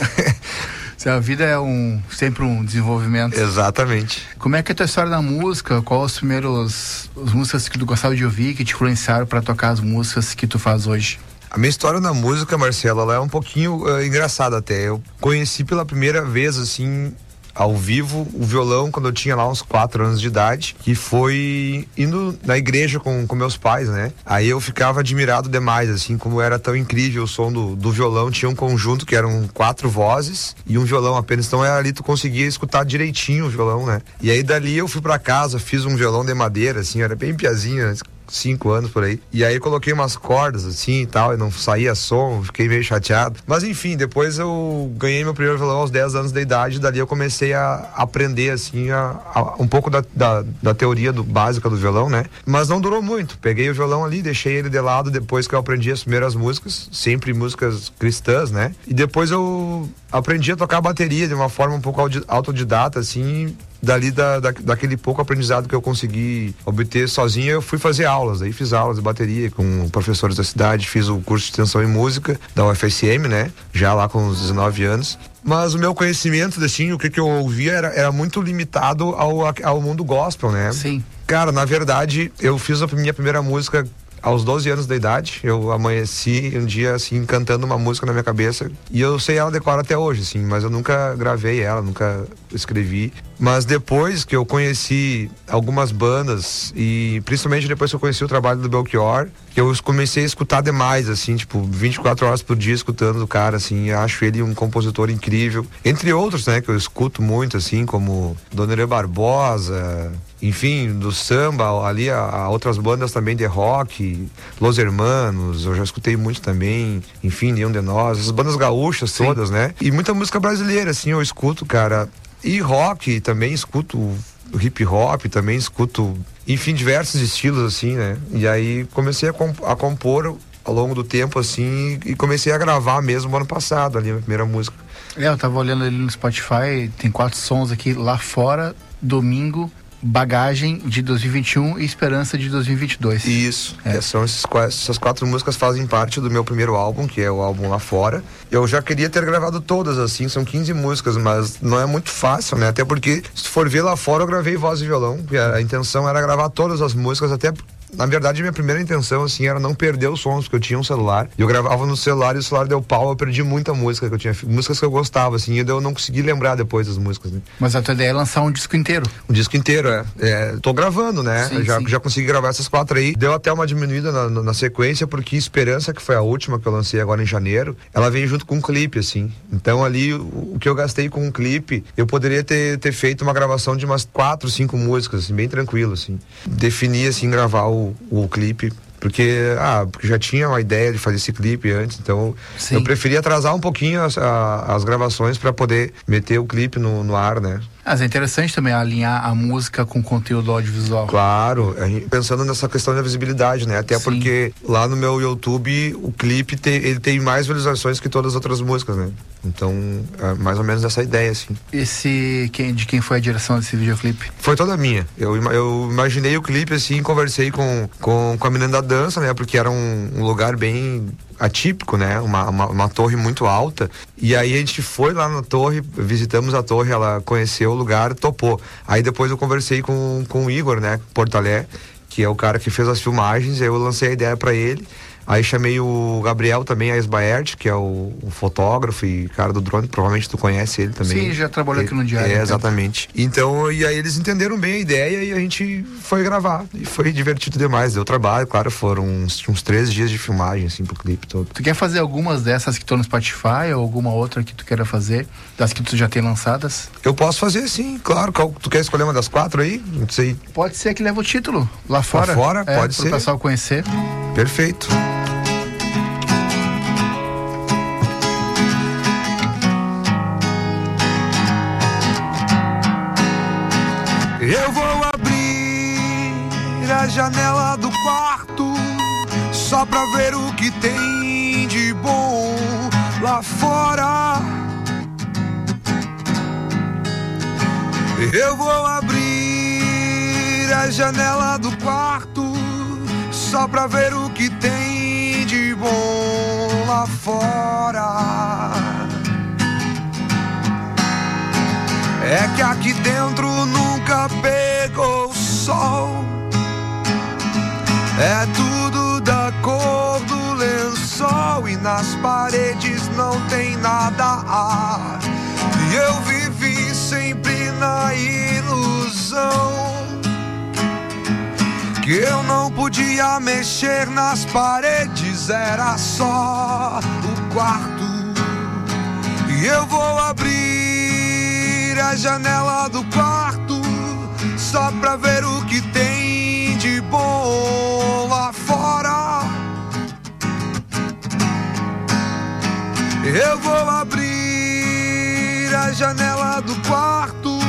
A vida é um sempre um desenvolvimento. Exatamente. Como é que é a tua história da música? Qual os primeiros as músicas que tu gostava de ouvir que te influenciaram para tocar as músicas que tu faz hoje? A minha história na música, Marcelo, ela é um pouquinho eh, engraçada até. Eu conheci pela primeira vez, assim, ao vivo, o violão quando eu tinha lá uns 4 anos de idade, que foi indo na igreja com, com meus pais, né? Aí eu ficava admirado demais, assim, como era tão incrível o som do, do violão. Tinha um conjunto que eram quatro vozes e um violão apenas. Então era ali tu conseguia escutar direitinho o violão, né? E aí dali eu fui pra casa, fiz um violão de madeira, assim, era bem piazinho, né? Cinco anos por aí. E aí coloquei umas cordas assim e tal, e não saía som, fiquei meio chateado. Mas enfim, depois eu ganhei meu primeiro violão aos 10 anos de idade, e dali eu comecei a aprender assim a, a- um pouco da, da, da teoria do, básica do violão, né? Mas não durou muito. Peguei o violão ali, deixei ele de lado depois que eu aprendi as primeiras músicas, sempre músicas cristãs, né? E depois eu aprendi a tocar bateria de uma forma um pouco autodidata, assim, dali da, da- daquele pouco aprendizado que eu consegui obter sozinho, eu fui fazer aulas. Aí fiz aulas de bateria com professores da cidade, fiz o curso de extensão em música da UFSM, né? Já lá com uns 19 anos. Mas o meu conhecimento, assim, o que, que eu ouvia era, era muito limitado ao, ao mundo gospel, né? Sim. Cara, na verdade, eu fiz a minha primeira música aos 12 anos de idade. Eu amanheci um dia, assim, cantando uma música na minha cabeça. E eu sei ela decora até hoje, assim, mas eu nunca gravei ela, nunca escrevi. Mas depois que eu conheci algumas bandas, e principalmente depois que eu conheci o trabalho do Belchior, que eu comecei a escutar demais, assim, tipo, 24 horas por dia escutando o cara, assim, acho ele um compositor incrível. Entre outros, né, que eu escuto muito, assim, como Donerê Barbosa, enfim, do samba, ali a, outras bandas também de rock, Los Hermanos, eu já escutei muito também, enfim, Nenhum de Nós, as bandas gaúchas todas, né? E muita música brasileira, assim, eu escuto, cara. E rock também escuto hip hop, também escuto, enfim, diversos estilos, assim, né? E aí comecei a, comp- a compor ao longo do tempo, assim, e comecei a gravar mesmo ano passado, ali, a primeira música. É, eu tava olhando ali no Spotify, tem quatro sons aqui lá fora, domingo, bagagem de 2021 e esperança de 2022. Isso. É, São esses, essas quatro músicas fazem parte do meu primeiro álbum, que é o álbum Lá Fora. Eu já queria ter gravado todas, assim, são 15 músicas, mas não é muito fácil, né? Até porque, se for ver lá fora, eu gravei voz e violão. a intenção era gravar todas as músicas, até. Na verdade, minha primeira intenção, assim, era não perder os sons, porque eu tinha um celular. E eu gravava no celular e o celular deu pau, eu perdi muita música que eu tinha. Músicas que eu gostava, assim, e eu não consegui lembrar depois das músicas, né? Mas a tua ideia é lançar um disco inteiro. O disco inteiro, é. é tô gravando, né? Sim, já, sim. já consegui gravar essas quatro aí. Deu até uma diminuída na, na- na sequência, porque Esperança, que foi a última que eu lancei agora em janeiro, ela vem junto com um clipe, assim. Então ali, o, o que eu gastei com um clipe, eu poderia ter, ter feito uma gravação de umas quatro, cinco músicas, assim, bem tranquilo, assim. Defini, assim, gravar o, o clipe. Porque, ah, porque já tinha uma ideia de fazer esse clipe antes, então eu preferi atrasar um pouquinho as, a- as gravações para poder meter o clipe no, no ar, né? Mas é interessante também alinhar a música com conteúdo audiovisual. Claro, pensando nessa questão da visibilidade, né? Até porque lá no meu YouTube o clipe te- ele tem mais visualizações que todas as outras músicas, né? Então, é mais ou menos essa ideia, assim. Esse, quem, de quem foi a direção desse videoclipe? Foi toda minha. Eu, eu imaginei o clipe assim, conversei com, com, com a menina da dança, né? Porque era um, um lugar bem atípico, né? Uma, uma, uma torre muito alta. E aí a gente foi lá na torre, visitamos a torre, ela conheceu o lugar, topou. Aí depois eu conversei com, com o Igor, né? Portalé, que é o cara que fez as filmagens, eu lancei a ideia pra ele. Aí chamei o Gabriel também, a Esbaert, que é o, o fotógrafo e cara do drone, provavelmente tu conhece ele também. Sim, já trabalhou aqui no Diário, É, exatamente. Então, e aí eles entenderam bem a ideia e a gente foi gravar. E foi divertido demais, deu trabalho, claro, foram uns, uns três dias de filmagem, assim, pro clipe todo. Tu quer fazer algumas dessas que estão no Spotify ou alguma outra que tu queira fazer, das que tu já tem lançadas? Eu posso fazer sim, claro. Tu quer escolher uma das quatro aí? Não sei. Pode ser que leve o título lá fora. fora? É, Pode pro ser. pessoal conhecer. Perfeito. Janela do quarto só pra ver o que tem de bom lá fora. Eu vou abrir a janela do quarto só pra ver o que tem de bom lá fora. É que aqui dentro nunca pegou É tudo da cor do lençol e nas paredes não tem nada ar. E eu vivi sempre na ilusão que eu não podia mexer nas paredes, era só o quarto. E eu vou abrir a janela do quarto só pra ver o que tem bom lá fora. Eu vou abrir a janela do quarto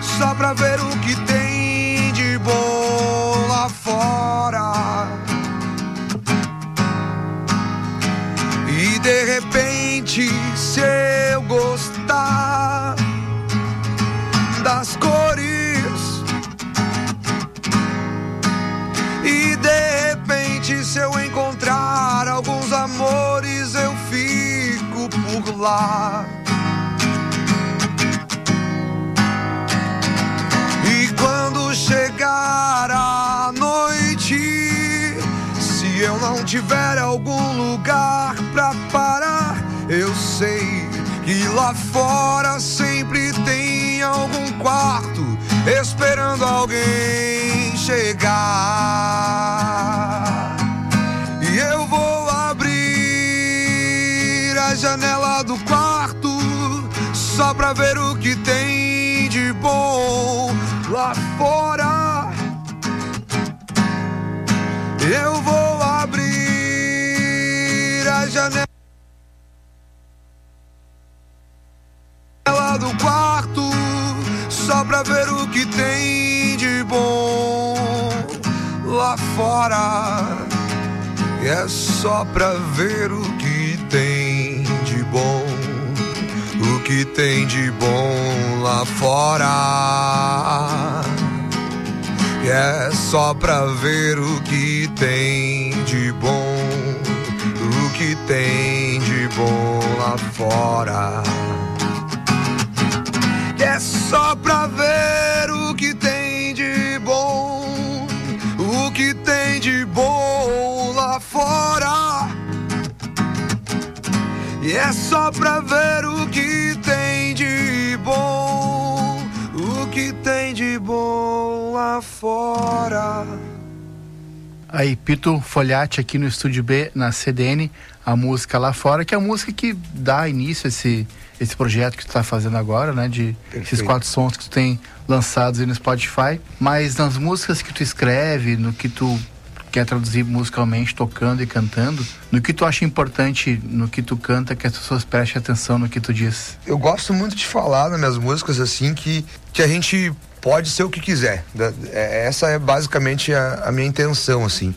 só pra ver o que tem de bom lá fora. E de repente, se eu gostar das cores, repente, se eu encontrar alguns amores, eu fico por lá. E quando chegar a noite, se eu não tiver algum lugar pra parar, eu sei que lá fora sempre tem algum quarto esperando alguém chegar. A janela do quarto só pra ver o que tem de bom lá fora. Eu vou abrir a janela do quarto só pra ver o que tem de bom lá fora. É só pra ver o que que tem de bom lá fora. E é só pra ver o que tem de bom, o que tem de bom lá fora. E é só pra ver E é só pra ver o que tem de bom, o que tem de bom lá fora. Aí, Pito Folhate aqui no Estúdio B, na CDN, a música lá fora, que é a música que dá início a esse, esse projeto que tu tá fazendo agora, né? De esses Perfeito. quatro sons que tu tem lançados aí no Spotify. Mas nas músicas que tu escreve, no que tu quer traduzir musicalmente, tocando e cantando, no que tu acha importante no que tu canta, que as pessoas prestem atenção no que tu diz. Eu gosto muito de falar nas minhas músicas assim que, que a gente pode ser o que quiser. É- Essa é basicamente a, a minha intenção, assim.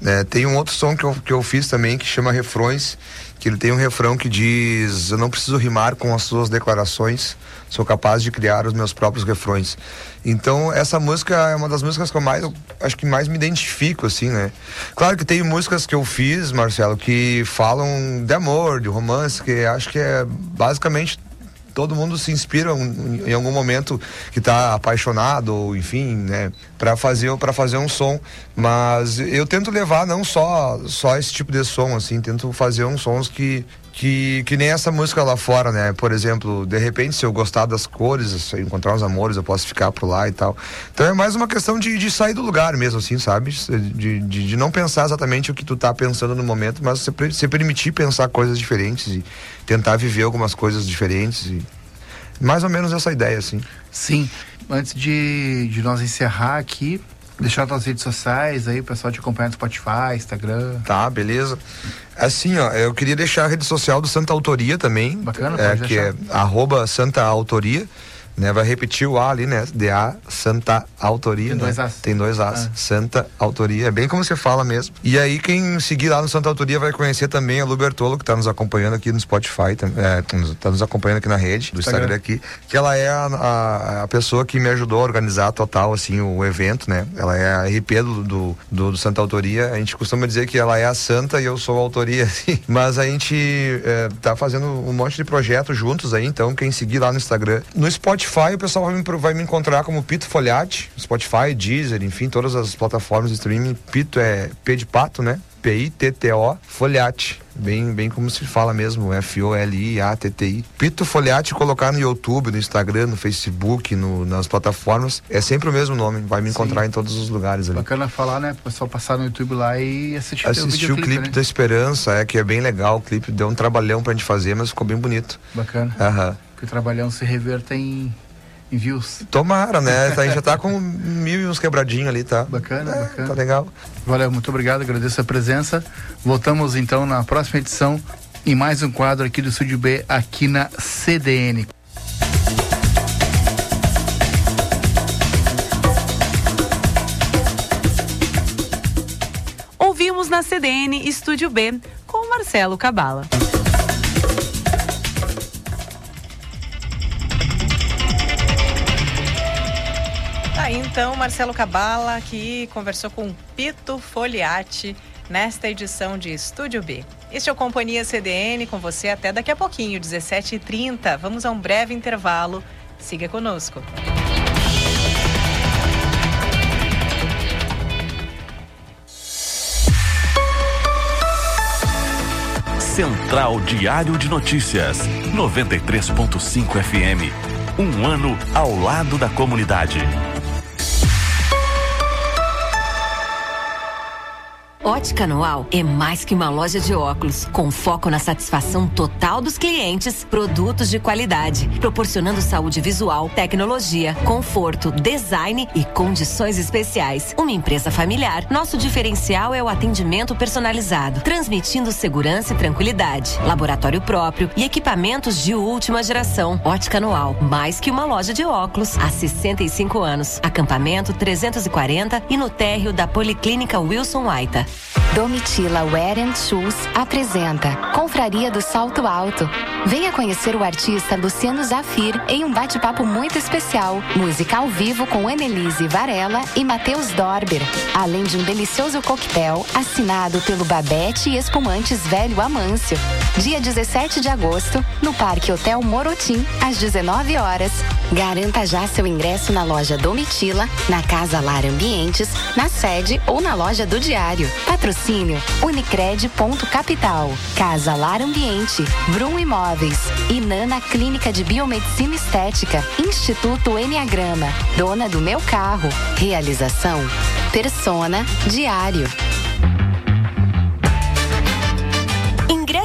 né? tem um outro som que eu, que eu fiz também que chama Refrões, que ele tem um refrão que diz: Eu não preciso rimar com as suas declarações, sou capaz de criar os meus próprios refrões. Então, essa música é uma das músicas que eu mais, acho que mais me identifico, assim, né? Claro que tem músicas que eu fiz, Marcelo, que falam de amor, de romance, que acho que é basicamente todo mundo se inspira um- em algum momento que tá apaixonado ou enfim, né, para fazer para fazer um som, mas eu tento levar não só só esse tipo de som assim, tento fazer uns sons que que, que nem essa música lá fora, né? Por exemplo, de repente, se eu gostar das cores, se eu encontrar uns amores, eu posso ficar por lá e tal. Então é mais uma questão de, de sair do lugar mesmo, assim, sabe? De, de, de não pensar exatamente o que tu tá pensando no momento, mas se, se permitir pensar coisas diferentes e tentar viver algumas coisas diferentes. E mais ou menos essa ideia, assim. Sim. Antes de, de nós encerrar aqui, deixar tuas redes sociais aí, o pessoal te acompanhar no Spotify, Instagram. Tá, beleza. Assim, ó, eu queria deixar a rede social do Santa Autoria também. Bacana, é, que é deixar. arroba Santa Autoria. Né? Vai repetir o A ali, né? DA, Santa Autoria, Tem né? dois As. Tem dois As. Ah. Santa Autoria, é bem como você fala mesmo. E aí quem seguir lá no Santa Autoria vai conhecer também a Lu Bertolo, que tá nos acompanhando aqui no Spotify, tam- é, tá nos acompanhando aqui na rede do Instagram. Instagram aqui, que ela é a, a, a pessoa que me ajudou a organizar total, assim, o evento, né? Ela é a RP do, do, do, do Santa Autoria. A gente costuma dizer que ela é a Santa e eu sou a autoria, assim. Mas a gente é, tá fazendo um monte de projetos juntos aí, então quem seguir lá no Instagram. No Spotify o pessoal vai me, vai me encontrar como Pito Folhate, Spotify, Deezer, enfim, todas as plataformas de streaming. Pito é P de pato, né? P-I-T-T-O, Folhate. Bem, bem como se fala mesmo, F-O-L-I-A-T-T-I. Pito Folhate, colocar no YouTube, no Instagram, no Facebook, no- nas plataformas, é sempre o mesmo nome, vai me encontrar em todos os lugares ali. Bacana falar, né? O pessoal passar no YouTube lá e assistir teu Assisti o videoclipe, clipe né? da Esperança, é que é bem legal o clipe, deu um trabalhão pra gente fazer, mas ficou bem bonito. Bacana. Aham. Que o trabalhão se reverta em, em views. Tomara, né? A gente já tá com mil e uns quebradinhos ali, tá? Bacana, bacana. Tá legal. Valeu, muito obrigado, agradeço a presença. Voltamos então na próxima edição em mais um quadro aqui do Estúdio B, aqui na CDN. Ouvimos na CDN Estúdio B com Marcelo Cabala. Aí então Marcelo Cabala que conversou com Pito Foliati nesta edição de Estúdio B. Este é o Companhia CDN com você até daqui a pouquinho, 17h30. Vamos a um breve intervalo. Siga conosco. Central Diário de Notícias, 93.5 FM. Um ano ao lado da comunidade. Ótica Noal é mais que uma loja de óculos, com foco na satisfação total dos clientes, produtos de qualidade, proporcionando saúde visual, tecnologia, conforto, design e condições especiais. Uma empresa familiar, nosso diferencial é o atendimento personalizado, transmitindo segurança e tranquilidade, laboratório próprio e equipamentos de última geração. Ótica Noal, mais que uma loja de óculos, há 65 anos. Acampamento 340 e no térreo da Policlínica Wilson Waita. Domitila Wear and Shoes apresenta Confraria do Salto Alto. Venha conhecer o artista Luciano Zafir em um bate-papo muito especial. Música ao vivo com Annelise Varela e Matheus Dorber. Além de um delicioso coquetel assinado pelo Babette e Espumantes Velho Amâncio. Dia 17 de agosto, no Parque Hotel Morotim, às 19 horas. Garanta já seu ingresso na loja Domitila, na Casa Lar Ambientes, na sede ou na loja do Diário. Patrocínio Unicred.capital. Casa Lar Ambiente. Brum Imóveis. Inana Clínica de Biomedicina Estética. Instituto Enneagrama. Dona do meu carro. Realização. Persona Diário.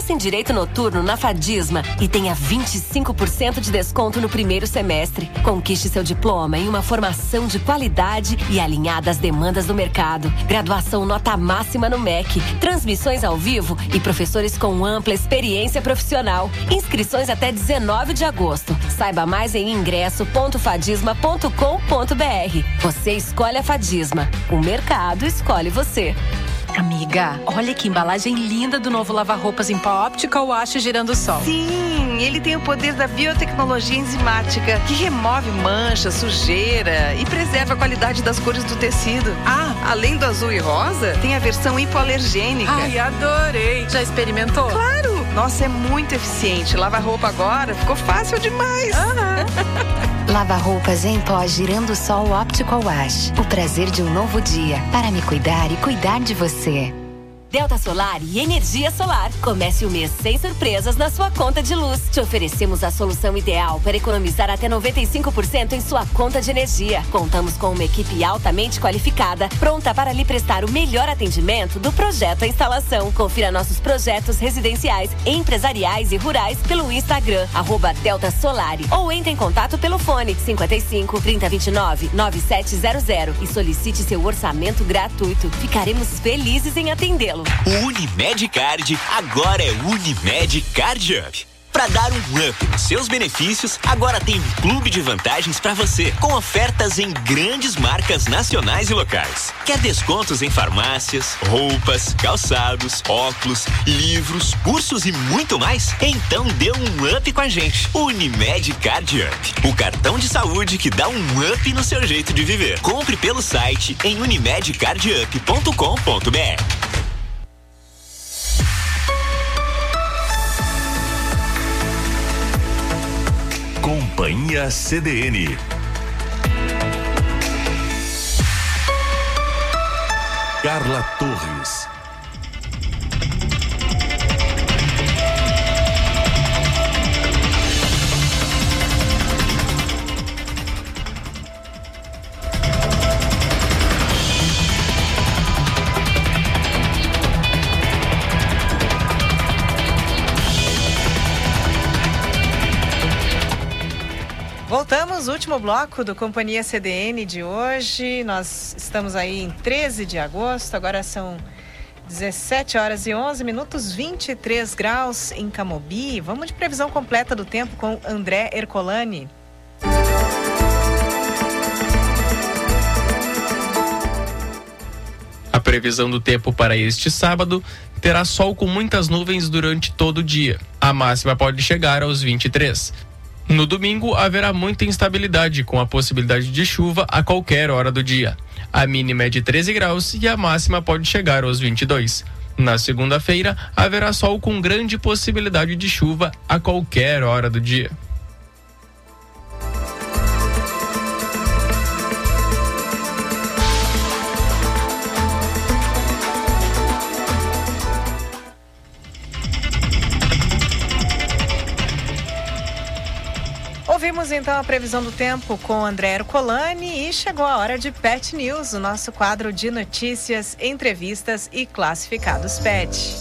Ingresse em Direito Noturno na Fadisma e tenha 25% de desconto no primeiro semestre. Conquiste seu diploma em uma formação de qualidade e alinhada às demandas do mercado. Graduação nota máxima no MEC, transmissões ao vivo e professores com ampla experiência profissional. Inscrições até 19 de agosto. Saiba mais em ingresso.fadisma.com.br. Você escolhe a Fadisma. O mercado escolhe você. Amiga, olha que embalagem linda do novo lava-roupas em pó Optical Wash Girando Sol. Sim, ele tem o poder da biotecnologia enzimática, que remove mancha, sujeira e preserva a qualidade das cores do tecido. Ah, além do azul e rosa, tem a versão hipoalergênica. Ai, adorei. Já experimentou? Claro! Nossa, é muito eficiente. Lava roupa agora ficou fácil demais. Lava roupas em pó Girando Sol Optical Wash. O prazer de um novo dia para me cuidar e cuidar de você. Delta Solar e Energia Solar. Comece o mês sem surpresas na sua conta de luz. Te oferecemos a solução ideal para economizar até 95% em sua conta de energia. Contamos com uma equipe altamente qualificada, pronta para lhe prestar o melhor atendimento do projeto à instalação. Confira nossos projetos residenciais, empresariais e rurais pelo Instagram, arroba Delta Solari, ou entre em contato pelo fone 55 3029 9700 e solicite seu orçamento gratuito. Ficaremos felizes em atendê-lo. O Unimed Card agora é Unimed Card Up. Para dar um up nos seus benefícios, agora tem um clube de vantagens para você, com ofertas em grandes marcas nacionais e locais. Quer descontos em farmácias, roupas, calçados, óculos, livros, cursos e muito mais? Então dê um up com a gente. Unimed Card Up, o cartão de saúde que dá um up no seu jeito de viver. Compre pelo site em unimedcardup.com.br. Companhia CDN. Carla Torres. Último bloco do Companhia CDN de hoje. Nós estamos aí em 13 de agosto, agora são 17 horas e 11 minutos, 23 graus em Camobi. Vamos de previsão completa do tempo com André Ercolani. A previsão do tempo para este sábado terá sol com muitas nuvens durante todo o dia. A máxima pode chegar aos 23. No domingo haverá muita instabilidade, com a possibilidade de chuva a qualquer hora do dia. A mínima é de 13 graus e a máxima pode chegar aos 22. Na segunda-feira, haverá sol com grande possibilidade de chuva a qualquer hora do dia. Ouvimos então a previsão do tempo com André Ercolani e chegou a hora de Pet News, o nosso quadro de notícias, entrevistas e classificados pet.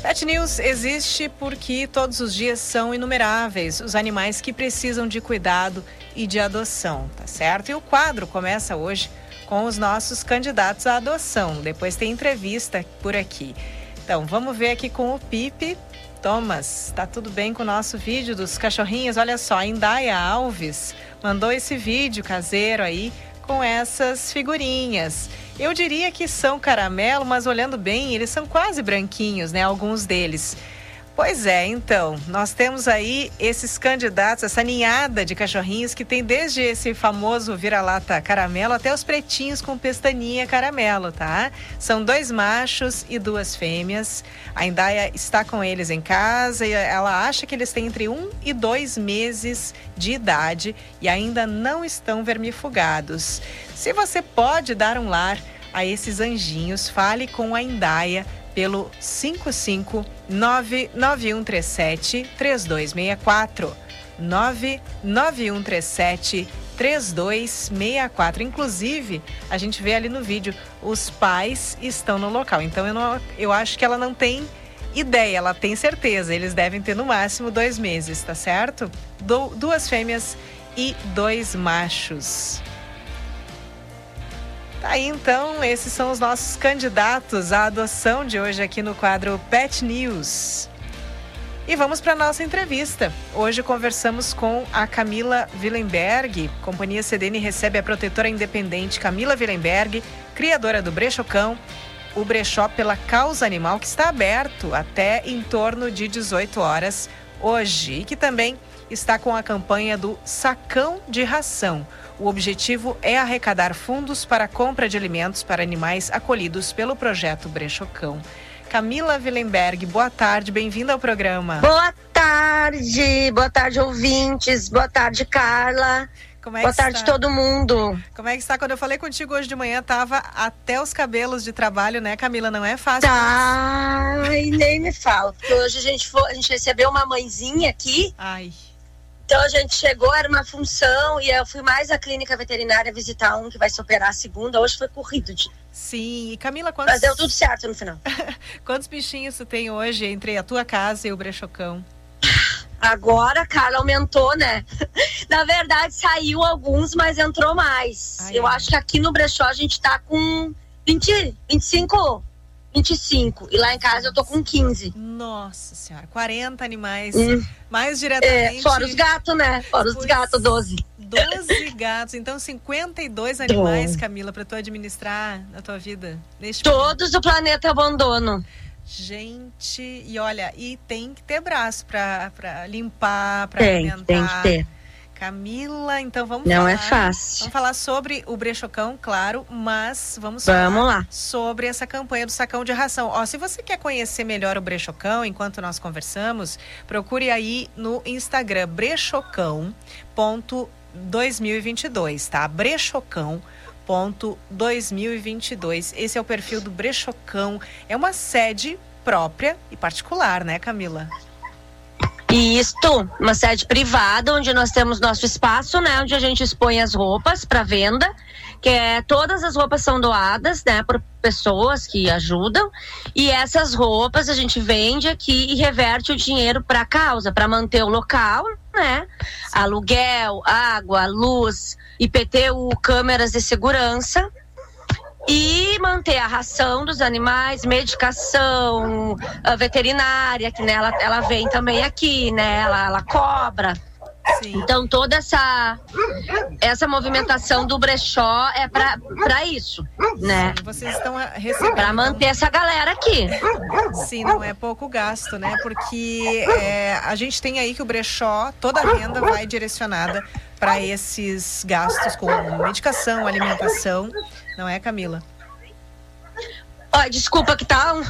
Pet News existe porque todos os dias são inumeráveis os animais que precisam de cuidado e de adoção, tá certo? E o quadro começa hoje com os nossos candidatos à adoção. Depois tem entrevista por aqui. Então, vamos ver aqui com o Pipe. Thomas, tá tudo bem com o nosso vídeo dos cachorrinhos? Olha só, a Indaia Alves mandou esse vídeo caseiro aí com essas figurinhas. Eu diria que são caramelo, mas olhando bem, eles são quase branquinhos, né? Alguns deles. Pois é, então, nós temos aí esses candidatos, essa ninhada de cachorrinhos que tem desde esse famoso vira-lata caramelo até os pretinhos com pestaninha caramelo, tá? São dois machos e duas fêmeas. A Indaia está com eles em casa e ela acha que eles têm entre um e dois meses de idade e ainda não estão vermifugados. Se você pode dar um lar a esses anjinhos, fale com a Indaia pelo 5599137 3264. 99137 3264. Inclusive, a gente vê ali no vídeo, os pais estão no local. Então eu, não, eu acho que ela não tem ideia, ela tem certeza. Eles devem ter no máximo dois meses, tá certo? Du duas fêmeas e dois machos. Tá aí então, esses são os nossos candidatos à adoção de hoje aqui no quadro Pet News. E vamos para nossa entrevista. Hoje conversamos com a Camila Willenberg. Companhia CDN recebe a protetora independente Camila Willenberg, criadora do Brechocão, o brechó pela causa animal, que está aberto até em torno de 18 horas hoje e que também está com a campanha do Sacão de Ração o objetivo é arrecadar fundos para a compra de alimentos para animais acolhidos pelo projeto Brechocão. Camila Willenberg, boa tarde, bem-vinda ao programa. Boa tarde, boa tarde, ouvintes, boa tarde, Carla. Como é boa tarde, está? todo mundo. Como é que está? Quando eu falei contigo hoje de manhã, tava até os cabelos de trabalho, né, Camila? Não é fácil. Tá, mas... nem me fala. Porque hoje a gente, foi, a gente recebeu uma mãezinha aqui. Ai. Então a gente chegou, era uma função, e eu fui mais à clínica veterinária visitar um que vai se operar a segunda. Hoje foi corrido de. Sim, e Camila, quantos. Mas deu tudo certo no final. quantos bichinhos tu tem hoje entre a tua casa e o brechocão? Agora, cara, aumentou, né? Na verdade, saiu alguns, mas entrou mais. Ai, eu ai. acho que aqui no brechó a gente tá com 20, 25, 25. E lá em casa eu tô com 15. Nossa senhora, 40 animais. Hum. Mais diretamente. É, fora os gatos, né? Fora os gatos, 12. 12 gatos, então 52 animais, Camila, para tu administrar na tua vida. Neste Todos do planeta abandono. Gente, e olha, e tem que ter braço pra, pra limpar, pra Tem, alimentar. tem que ter. Camila, então vamos Não falar. é fácil. Vamos falar sobre o brechocão, claro, mas vamos, Vamos falar lá. sobre essa campanha do sacão de ração. Ó, se você quer conhecer melhor o brechocão enquanto nós conversamos, procure aí no Instagram brechocão.2022, tá? Brechocão ponto 2022. Esse é o perfil do Brechocão. É uma sede própria e particular, né, Camila? Isto, uma sede privada, onde nós temos nosso espaço, né? Onde a gente expõe as roupas para venda, que é todas as roupas são doadas, né? Por pessoas que ajudam. E essas roupas a gente vende aqui e reverte o dinheiro para a causa, para manter o local, né? Aluguel, água, luz, IPTU, câmeras de segurança e manter a ração dos animais, medicação, a veterinária, que né, ela, ela vem também aqui, né? Ela, ela cobra. Então toda essa essa movimentação do brechó é para isso, né? Vocês estão recebendo para manter essa galera aqui. Sim, não é pouco gasto, né? Porque é, a gente tem aí que o brechó, toda a renda vai direcionada para esses gastos com medicação, alimentação, não é, Camila? Ó, desculpa que tá. um-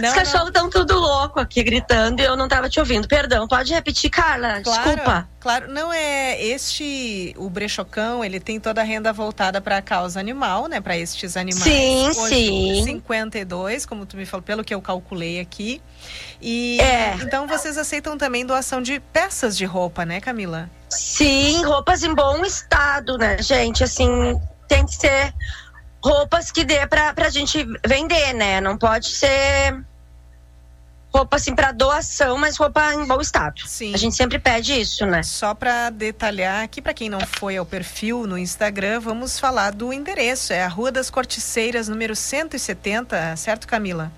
Não, Os cachorros estão tudo louco aqui gritando e eu não tava te ouvindo. Perdão, pode repetir, Carla? Desculpa. Claro, não é este o brechocão, ele tem toda a renda voltada para a causa animal, né, para estes animais. Sim, Hoje, sim. 52, como tu me falou, pelo que eu calculei aqui. E É. então vocês aceitam também doação de peças de roupa, né, Camila? Sim, roupas em bom estado, né, gente? Assim, tem que ser roupas que dê pra, pra gente vender, né? Não pode ser roupa assim pra doação, mas roupa em bom estado. Sim. A gente sempre pede isso, né? Só para detalhar aqui, para quem não foi ao perfil no Instagram, vamos falar do endereço. É a Rua das Corticeiras, número 170, certo, Camila?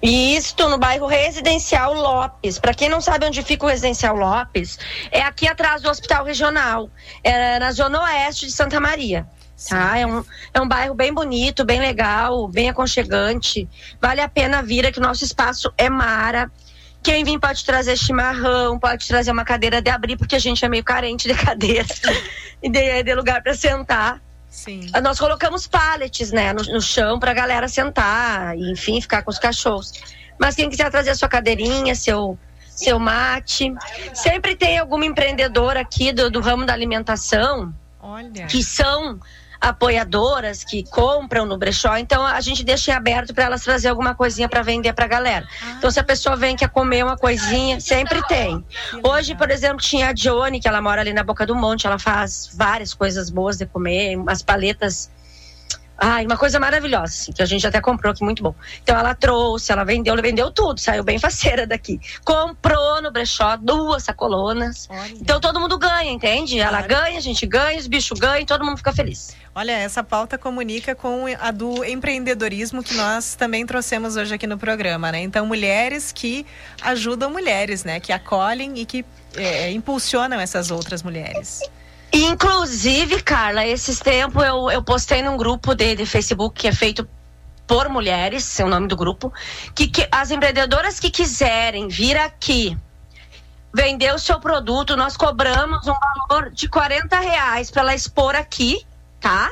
Isto no bairro Residencial Lopes. Para quem não sabe onde fica o Residencial Lopes, é aqui atrás do Hospital Regional, é na zona oeste de Santa Maria. Tá? É, um, é um bairro bem bonito, bem legal, bem aconchegante. Vale a pena vir aqui, o nosso espaço é mara. Quem vir pode trazer chimarrão, pode trazer uma cadeira de abrir, porque a gente é meio carente de cadeira e de, de lugar para sentar. Sim. Ah, Nós colocamos pallets, né, no, no chão pra galera sentar e, enfim, ficar com os cachorros. Mas quem quiser trazer a sua cadeirinha, seu, seu mate. Sempre tem alguma empreendedora aqui do, do ramo da alimentação Olha. que são apoiadoras que compram no brechó, então a gente deixa em aberto para elas trazer alguma coisinha para vender para galera. Então se a pessoa vem quer comer uma coisinha, sempre tem. Hoje, por exemplo, tinha a Johnny, que ela mora ali na Boca do Monte, ela faz várias coisas boas de comer, umas paletas Ai, uma coisa maravilhosa, assim, que a gente até comprou aqui, muito bom. Então ela trouxe, ela vendeu, ela vendeu tudo, saiu bem faceira daqui. Comprou no brechó duas sacolonas. Então todo mundo ganha, entende? Ela ganha, a gente ganha, os bichos ganham, todo mundo fica feliz. Olha, essa pauta comunica com a do empreendedorismo que nós também trouxemos hoje aqui no programa, né? Então, mulheres que ajudam mulheres, né? Que acolhem e que é, impulsionam essas outras mulheres. Inclusive, Carla, esses tempos eu, eu postei num grupo de, de Facebook que é feito por mulheres, é o nome do grupo, que, que as empreendedoras que quiserem vir aqui vender o seu produto, nós cobramos um valor de 40 reais para ela expor aqui, tá?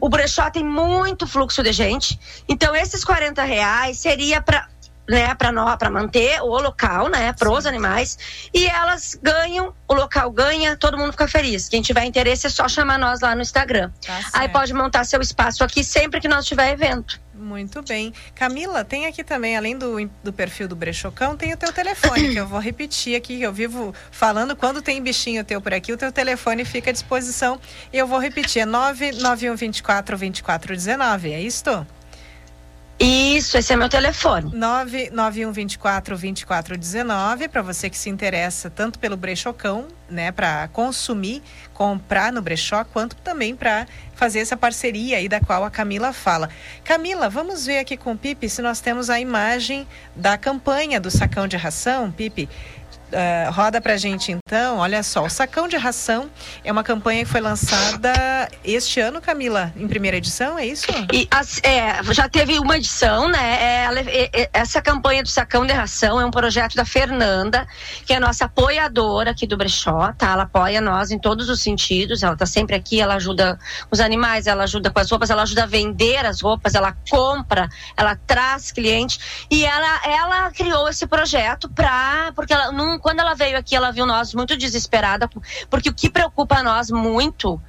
O brechó tem muito fluxo de gente, então esses 40 reais seria para né, para manter o local, né, para os animais, e elas ganham, o local ganha, todo mundo fica feliz. Quem tiver interesse é só chamar nós lá no Instagram. Aí pode montar seu espaço aqui sempre que nós tiver evento. Muito bem. Camila, tem aqui também, além do, do perfil do Brechocão, tem o teu telefone, que eu vou repetir aqui, que eu vivo falando, quando tem bichinho teu por aqui, o teu telefone fica à disposição. E eu vou repetir, é 99124 2419, é isto? Isso, esse é meu telefone. 99124 2419 para você que se interessa tanto pelo brechocão, né, para consumir, comprar no brechó, quanto também para fazer essa parceria aí da qual a Camila fala. Camila, vamos ver aqui com o Pipe se nós temos a imagem da campanha do sacão de ração, Pipe. Uh, roda pra gente então, olha só, o Sacão de Ração é uma campanha que foi lançada este ano, Camila, em primeira edição, é isso? E as, é, já teve uma edição, né? É, é, essa campanha do Sacão de Ração é um projeto da Fernanda, que é nossa apoiadora aqui do Brechó, tá? Ela apoia nós em todos os sentidos, ela tá sempre aqui, ela ajuda os animais, ela ajuda com as roupas, ela ajuda a vender as roupas, ela compra, ela traz cliente e ela, ela criou esse projeto pra, porque ela quando ela veio aqui, ela viu nós muito desesperada, porque o que preocupa nós muito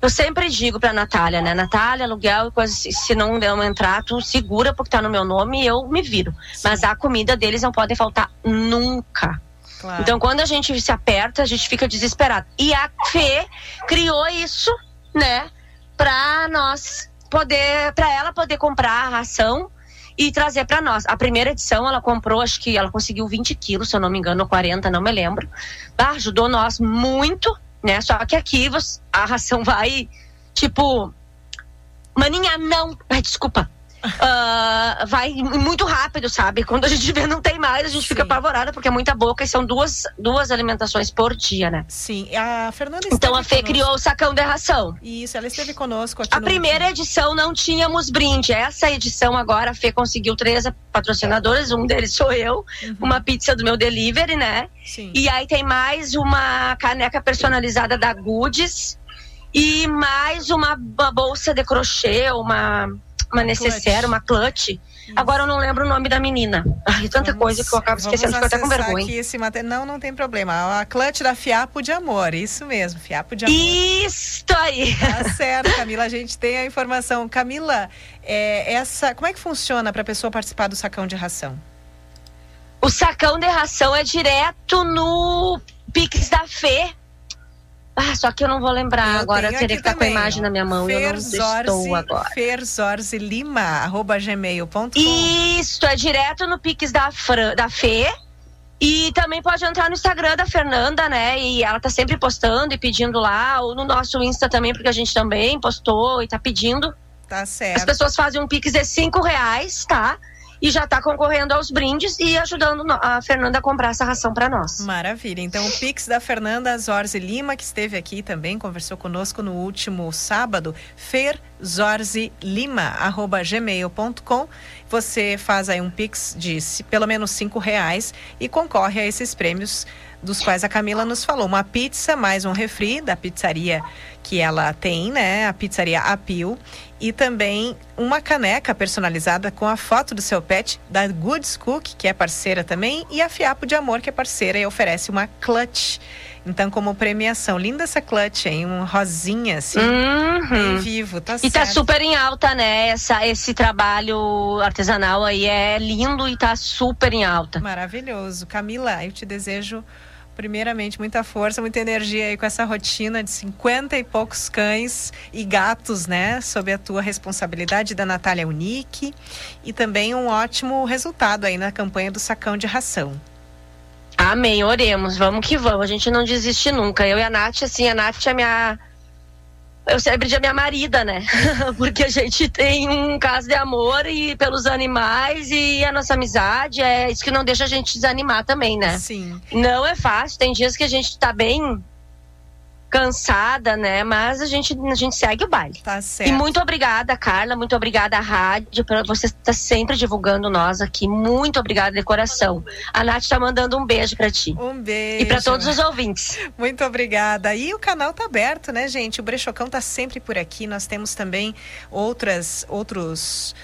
eu sempre digo pra Natália, né? Natália, aluguel, coisas, se não der um entrar, tu segura porque tá no meu nome e eu me viro. Sim. Mas a comida deles não pode faltar nunca. Claro. Então, quando a gente se aperta, a gente fica desesperado. E a Fê criou isso, né? Pra nós poder, pra ela poder comprar a ração e trazer para nós. A primeira edição ela comprou, acho que ela conseguiu 20 quilos, se eu não me engano, ou 40, não me lembro. Ah, ajudou nós muito, né? Só que aqui a ração vai, tipo, maninha, não. Ai, desculpa uh, vai muito rápido, sabe? Quando a gente vê não tem mais, a gente Sim. fica apavorada porque é muita boca e são duas, duas alimentações por dia, né? Sim, a Fernanda Então a Fê conosco. criou o sacão de ração. Isso, ela esteve conosco aqui A primeira edição não tínhamos brinde. Essa edição agora a Fê conseguiu três patrocinadores, um deles sou eu, uhum. uma pizza do meu delivery, né? Sim. E aí tem mais uma caneca personalizada da Goods e mais uma, uma bolsa de crochê, uma uma necessaire, uma clutch. Agora eu não lembro o nome da menina. Ai, tanta vamos, coisa que eu acabo esquecendo, fico até com vergonha. Esse mate... Não, não tem problema. A clutch da Fiapo de Amor, isso mesmo, Fiapo de Amor. Isso aí! Tá certo, Camila, a gente tem a informação. Camila, é, essa, como é que funciona para a pessoa participar do sacão de ração? O sacão de ração é direto no Pix da Fê, ah, só que eu não vou lembrar eu agora. Eu teria que estar com a imagem na minha mão. Ferzorze, eu não estou agora. Ferzorze Lima, arroba gmail.com. Isso, é direto no Pix da, Fran, da Fê. E também pode entrar no Instagram da Fernanda, né? E ela tá sempre postando e pedindo lá. Ou no nosso Insta também, porque a gente também postou e tá pedindo. Tá certo. As pessoas fazem um Pix de cinco reais, tá? E já está concorrendo aos brindes e ajudando a Fernanda a comprar essa ração para nós. Maravilha. Então, o Pix da Fernanda Zorzi Lima, que esteve aqui também, conversou conosco no último sábado, ferzorzelima.gmail.com. Você faz aí um Pix de pelo menos cinco reais e concorre a esses prêmios dos quais a Camila nos falou. Uma pizza mais um refri da pizzaria que ela tem, né? A pizzaria Apil. E também uma caneca personalizada com a foto do seu pet da Goods Cook, que é parceira também, e a Fiapo de Amor, que é parceira e oferece uma clutch. Então, como premiação, linda essa clutch, hein? Um rosinha, assim, uhum. bem vivo, tá E tá super em alta, né? Essa, esse trabalho artesanal aí é lindo e tá super em alta. Maravilhoso. Camila, eu te desejo primeiramente, muita força, muita energia aí com essa rotina de 50 e poucos cães e gatos, né? Sob a tua responsabilidade da Natália Unique e também um ótimo resultado aí na campanha do sacão de ração. Amém, oremos, vamos que vamos, a gente não desiste nunca. Eu e a Nath, assim, a Nath é minha eu sempre de minha marida, né? Porque a gente tem um caso de amor e pelos animais e a nossa amizade é isso que não deixa a gente desanimar também, né? Sim. Não é fácil, tem dias que a gente tá bem cansada, né? Mas a gente, a gente segue o baile. Tá certo. E muito obrigada, Carla. Muito obrigada à rádio. Por você estar tá sempre divulgando nós aqui. Muito obrigada de coração. A Nath está mandando um beijo para ti. Um beijo. E para todos os ouvintes. Muito obrigada. E o canal tá aberto, né, gente? O Brechocão tá sempre por aqui. Nós temos também outras, outros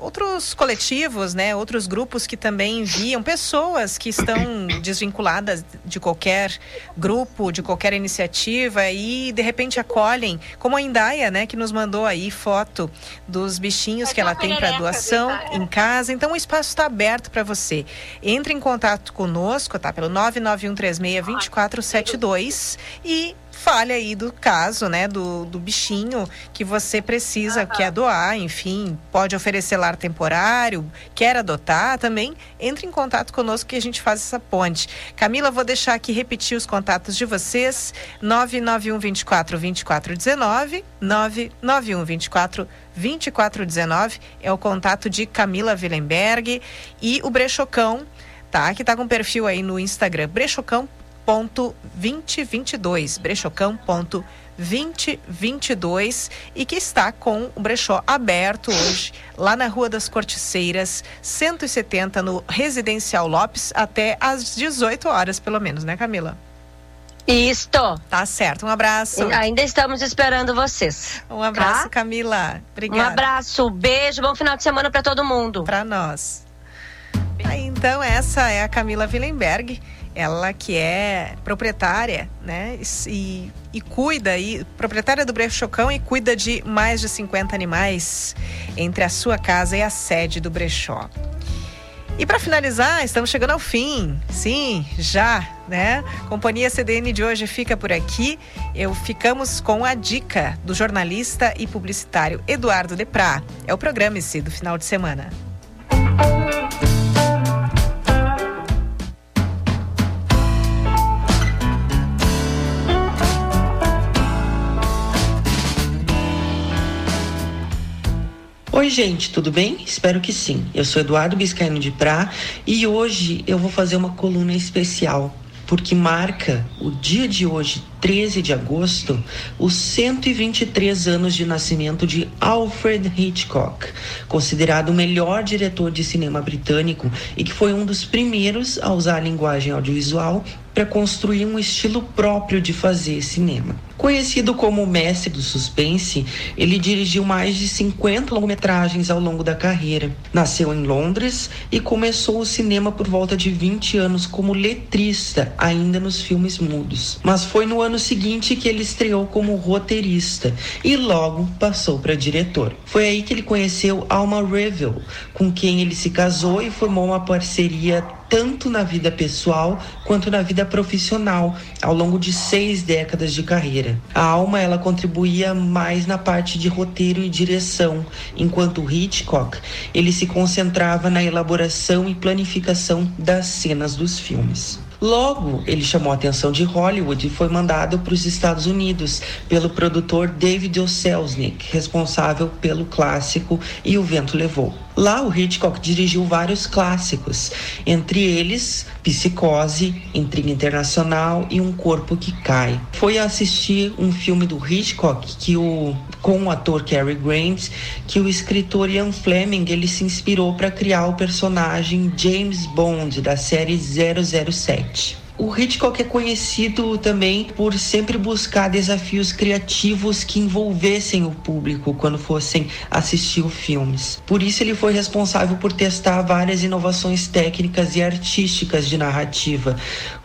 outros coletivos, né, outros grupos que também enviam pessoas que estão desvinculadas de qualquer grupo, de qualquer iniciativa e de repente acolhem, como a Indaia, né, que nos mandou aí foto dos bichinhos que ela tem para doação em casa. Então o espaço está aberto para você. Entre em contato conosco, tá? Pelo 991362472 e fale aí do caso, né, do, do bichinho que você precisa, quer doar, enfim, pode oferecer lar temporário, quer adotar também, entre em contato conosco que a gente faz essa ponte. Camila, vou deixar aqui repetir os contatos de vocês, 991 24 24 19, 991 24 2419 é o contato de Camila Willenberg e o Brechocão, tá? Que tá com perfil aí no Instagram, brechocão.2022, brechocão.2022 e que está com o brechó aberto hoje lá na Rua das Corticeiras, 170 no Residencial Lopes até às 18 horas pelo menos, né, Camila? Isto. Tá certo. Um abraço. Ainda estamos esperando vocês. Um abraço, tá? Camila. Obrigada. Um abraço, beijo, bom final de semana para todo mundo. Para nós. Aí, então, essa é a Camila Willenberg, ela que é proprietária, né? E, e cuida, e, proprietária do Brechocão e cuida de mais de 50 animais entre a sua casa e a sede do brechó. E para finalizar, estamos chegando ao fim. Sim, já, né? Companhia CDN de hoje fica por aqui. Eu ficamos com a dica do jornalista e publicitário Eduardo Deprá. É o programa esse do final de semana. Oi, gente, tudo bem? Espero que sim. Eu sou Eduardo Biscaino de Prá e hoje eu vou fazer uma coluna especial porque marca o dia de hoje, 13 de agosto, os 123 anos de nascimento de Alfred Hitchcock, considerado o melhor diretor de cinema britânico e que foi um dos primeiros a usar a linguagem audiovisual para construir um estilo próprio de fazer cinema. Conhecido como o mestre do suspense, ele dirigiu mais de 50 longometragens ao longo da carreira. Nasceu em Londres e começou o cinema por volta de 20 anos como letrista, ainda nos filmes mudos. Mas foi no ano seguinte que ele estreou como roteirista e logo passou para diretor. Foi aí que ele conheceu Alma Revel, com quem ele se casou e formou uma parceria tanto na vida pessoal quanto na vida profissional ao longo de seis décadas de carreira. A Alma ela contribuía mais na parte de roteiro e direção, enquanto Hitchcock ele se concentrava na elaboração e planificação das cenas dos filmes. Logo, ele chamou a atenção de Hollywood e foi mandado para os Estados Unidos pelo produtor David O. Selznick, responsável pelo clássico E o Vento Levou. Lá, o Hitchcock dirigiu vários clássicos, entre eles Psicose, Intriga Internacional e Um Corpo que Cai. Foi assistir um filme do Hitchcock que o com o ator Cary Grant que o escritor Ian Fleming ele se inspirou para criar o personagem James Bond da série 007. O Hitchcock é conhecido também por sempre buscar desafios criativos que envolvessem o público quando fossem assistir filmes. Por isso ele foi responsável por testar várias inovações técnicas e artísticas de narrativa,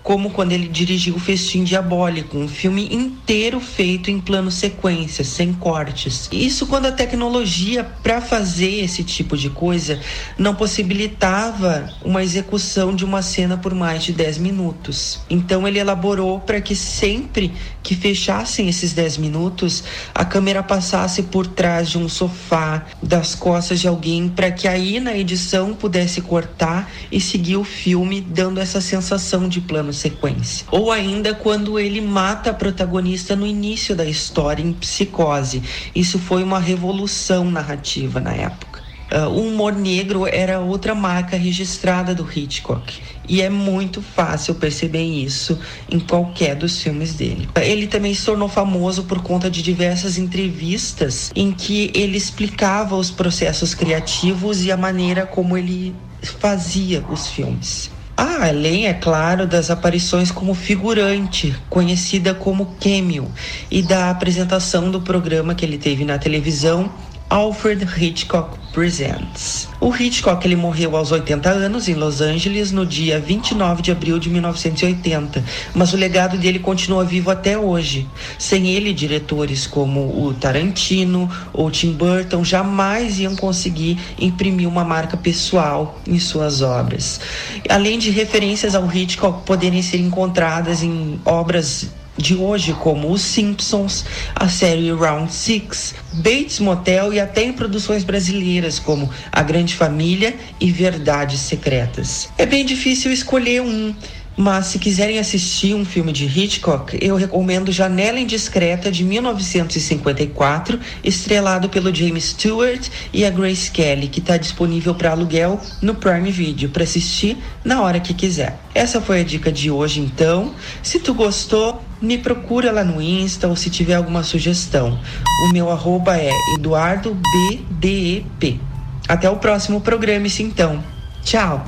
como quando ele dirigiu o Festim Diabólico, um filme inteiro feito em plano sequência, sem cortes. Isso quando a tecnologia para fazer esse tipo de coisa não possibilitava uma execução de uma cena por mais de 10 minutos. Então ele elaborou para que sempre que fechassem esses 10 minutos, a câmera passasse por trás de um sofá, das costas de alguém, para que aí na edição pudesse cortar e seguir o filme, dando essa sensação de plano sequência. Ou ainda quando ele mata a protagonista no início da história, em psicose. Isso foi uma revolução narrativa na época. Uh, o humor negro era outra marca registrada do Hitchcock. E é muito fácil perceber isso em qualquer dos filmes dele. Ele também se tornou famoso por conta de diversas entrevistas em que ele explicava os processos criativos e a maneira como ele fazia os filmes. Ah, além, é claro, das aparições como figurante, conhecida como cameo, e da apresentação do programa que ele teve na televisão, Alfred Hitchcock Presents. O Hitchcock ele morreu aos 80 anos em Los Angeles no dia 29 de abril de 1980, mas o legado dele continua vivo até hoje. Sem ele, diretores como o Tarantino ou Tim Burton jamais iam conseguir imprimir uma marca pessoal em suas obras. Além de referências ao Hitchcock poderem ser encontradas em obras de hoje, como Os Simpsons, a série Round Six, Bates Motel e até em produções brasileiras como A Grande Família e Verdades Secretas. É bem difícil escolher um. Mas se quiserem assistir um filme de Hitchcock, eu recomendo Janela Indiscreta de 1954, estrelado pelo James Stewart e a Grace Kelly, que está disponível para aluguel no Prime Video para assistir na hora que quiser. Essa foi a dica de hoje, então. Se tu gostou, me procura lá no Insta ou se tiver alguma sugestão. O meu arroba é EduardoBDEP. Até o próximo programa, então. Tchau!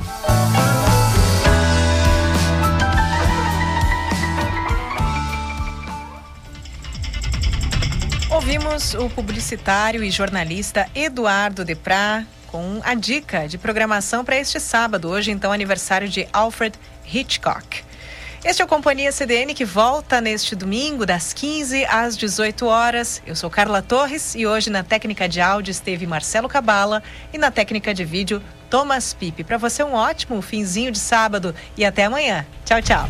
Ouvimos o publicitário e jornalista Eduardo Deprá com a dica de programação para este sábado, hoje então aniversário de Alfred Hitchcock. Este é o Companhia CDN que volta neste domingo, das 15 às 18 horas. Eu sou Carla Torres e hoje na técnica de áudio esteve Marcelo Cabala e na técnica de vídeo Thomas Pipe. Para você um ótimo finzinho de sábado e até amanhã. Tchau, tchau.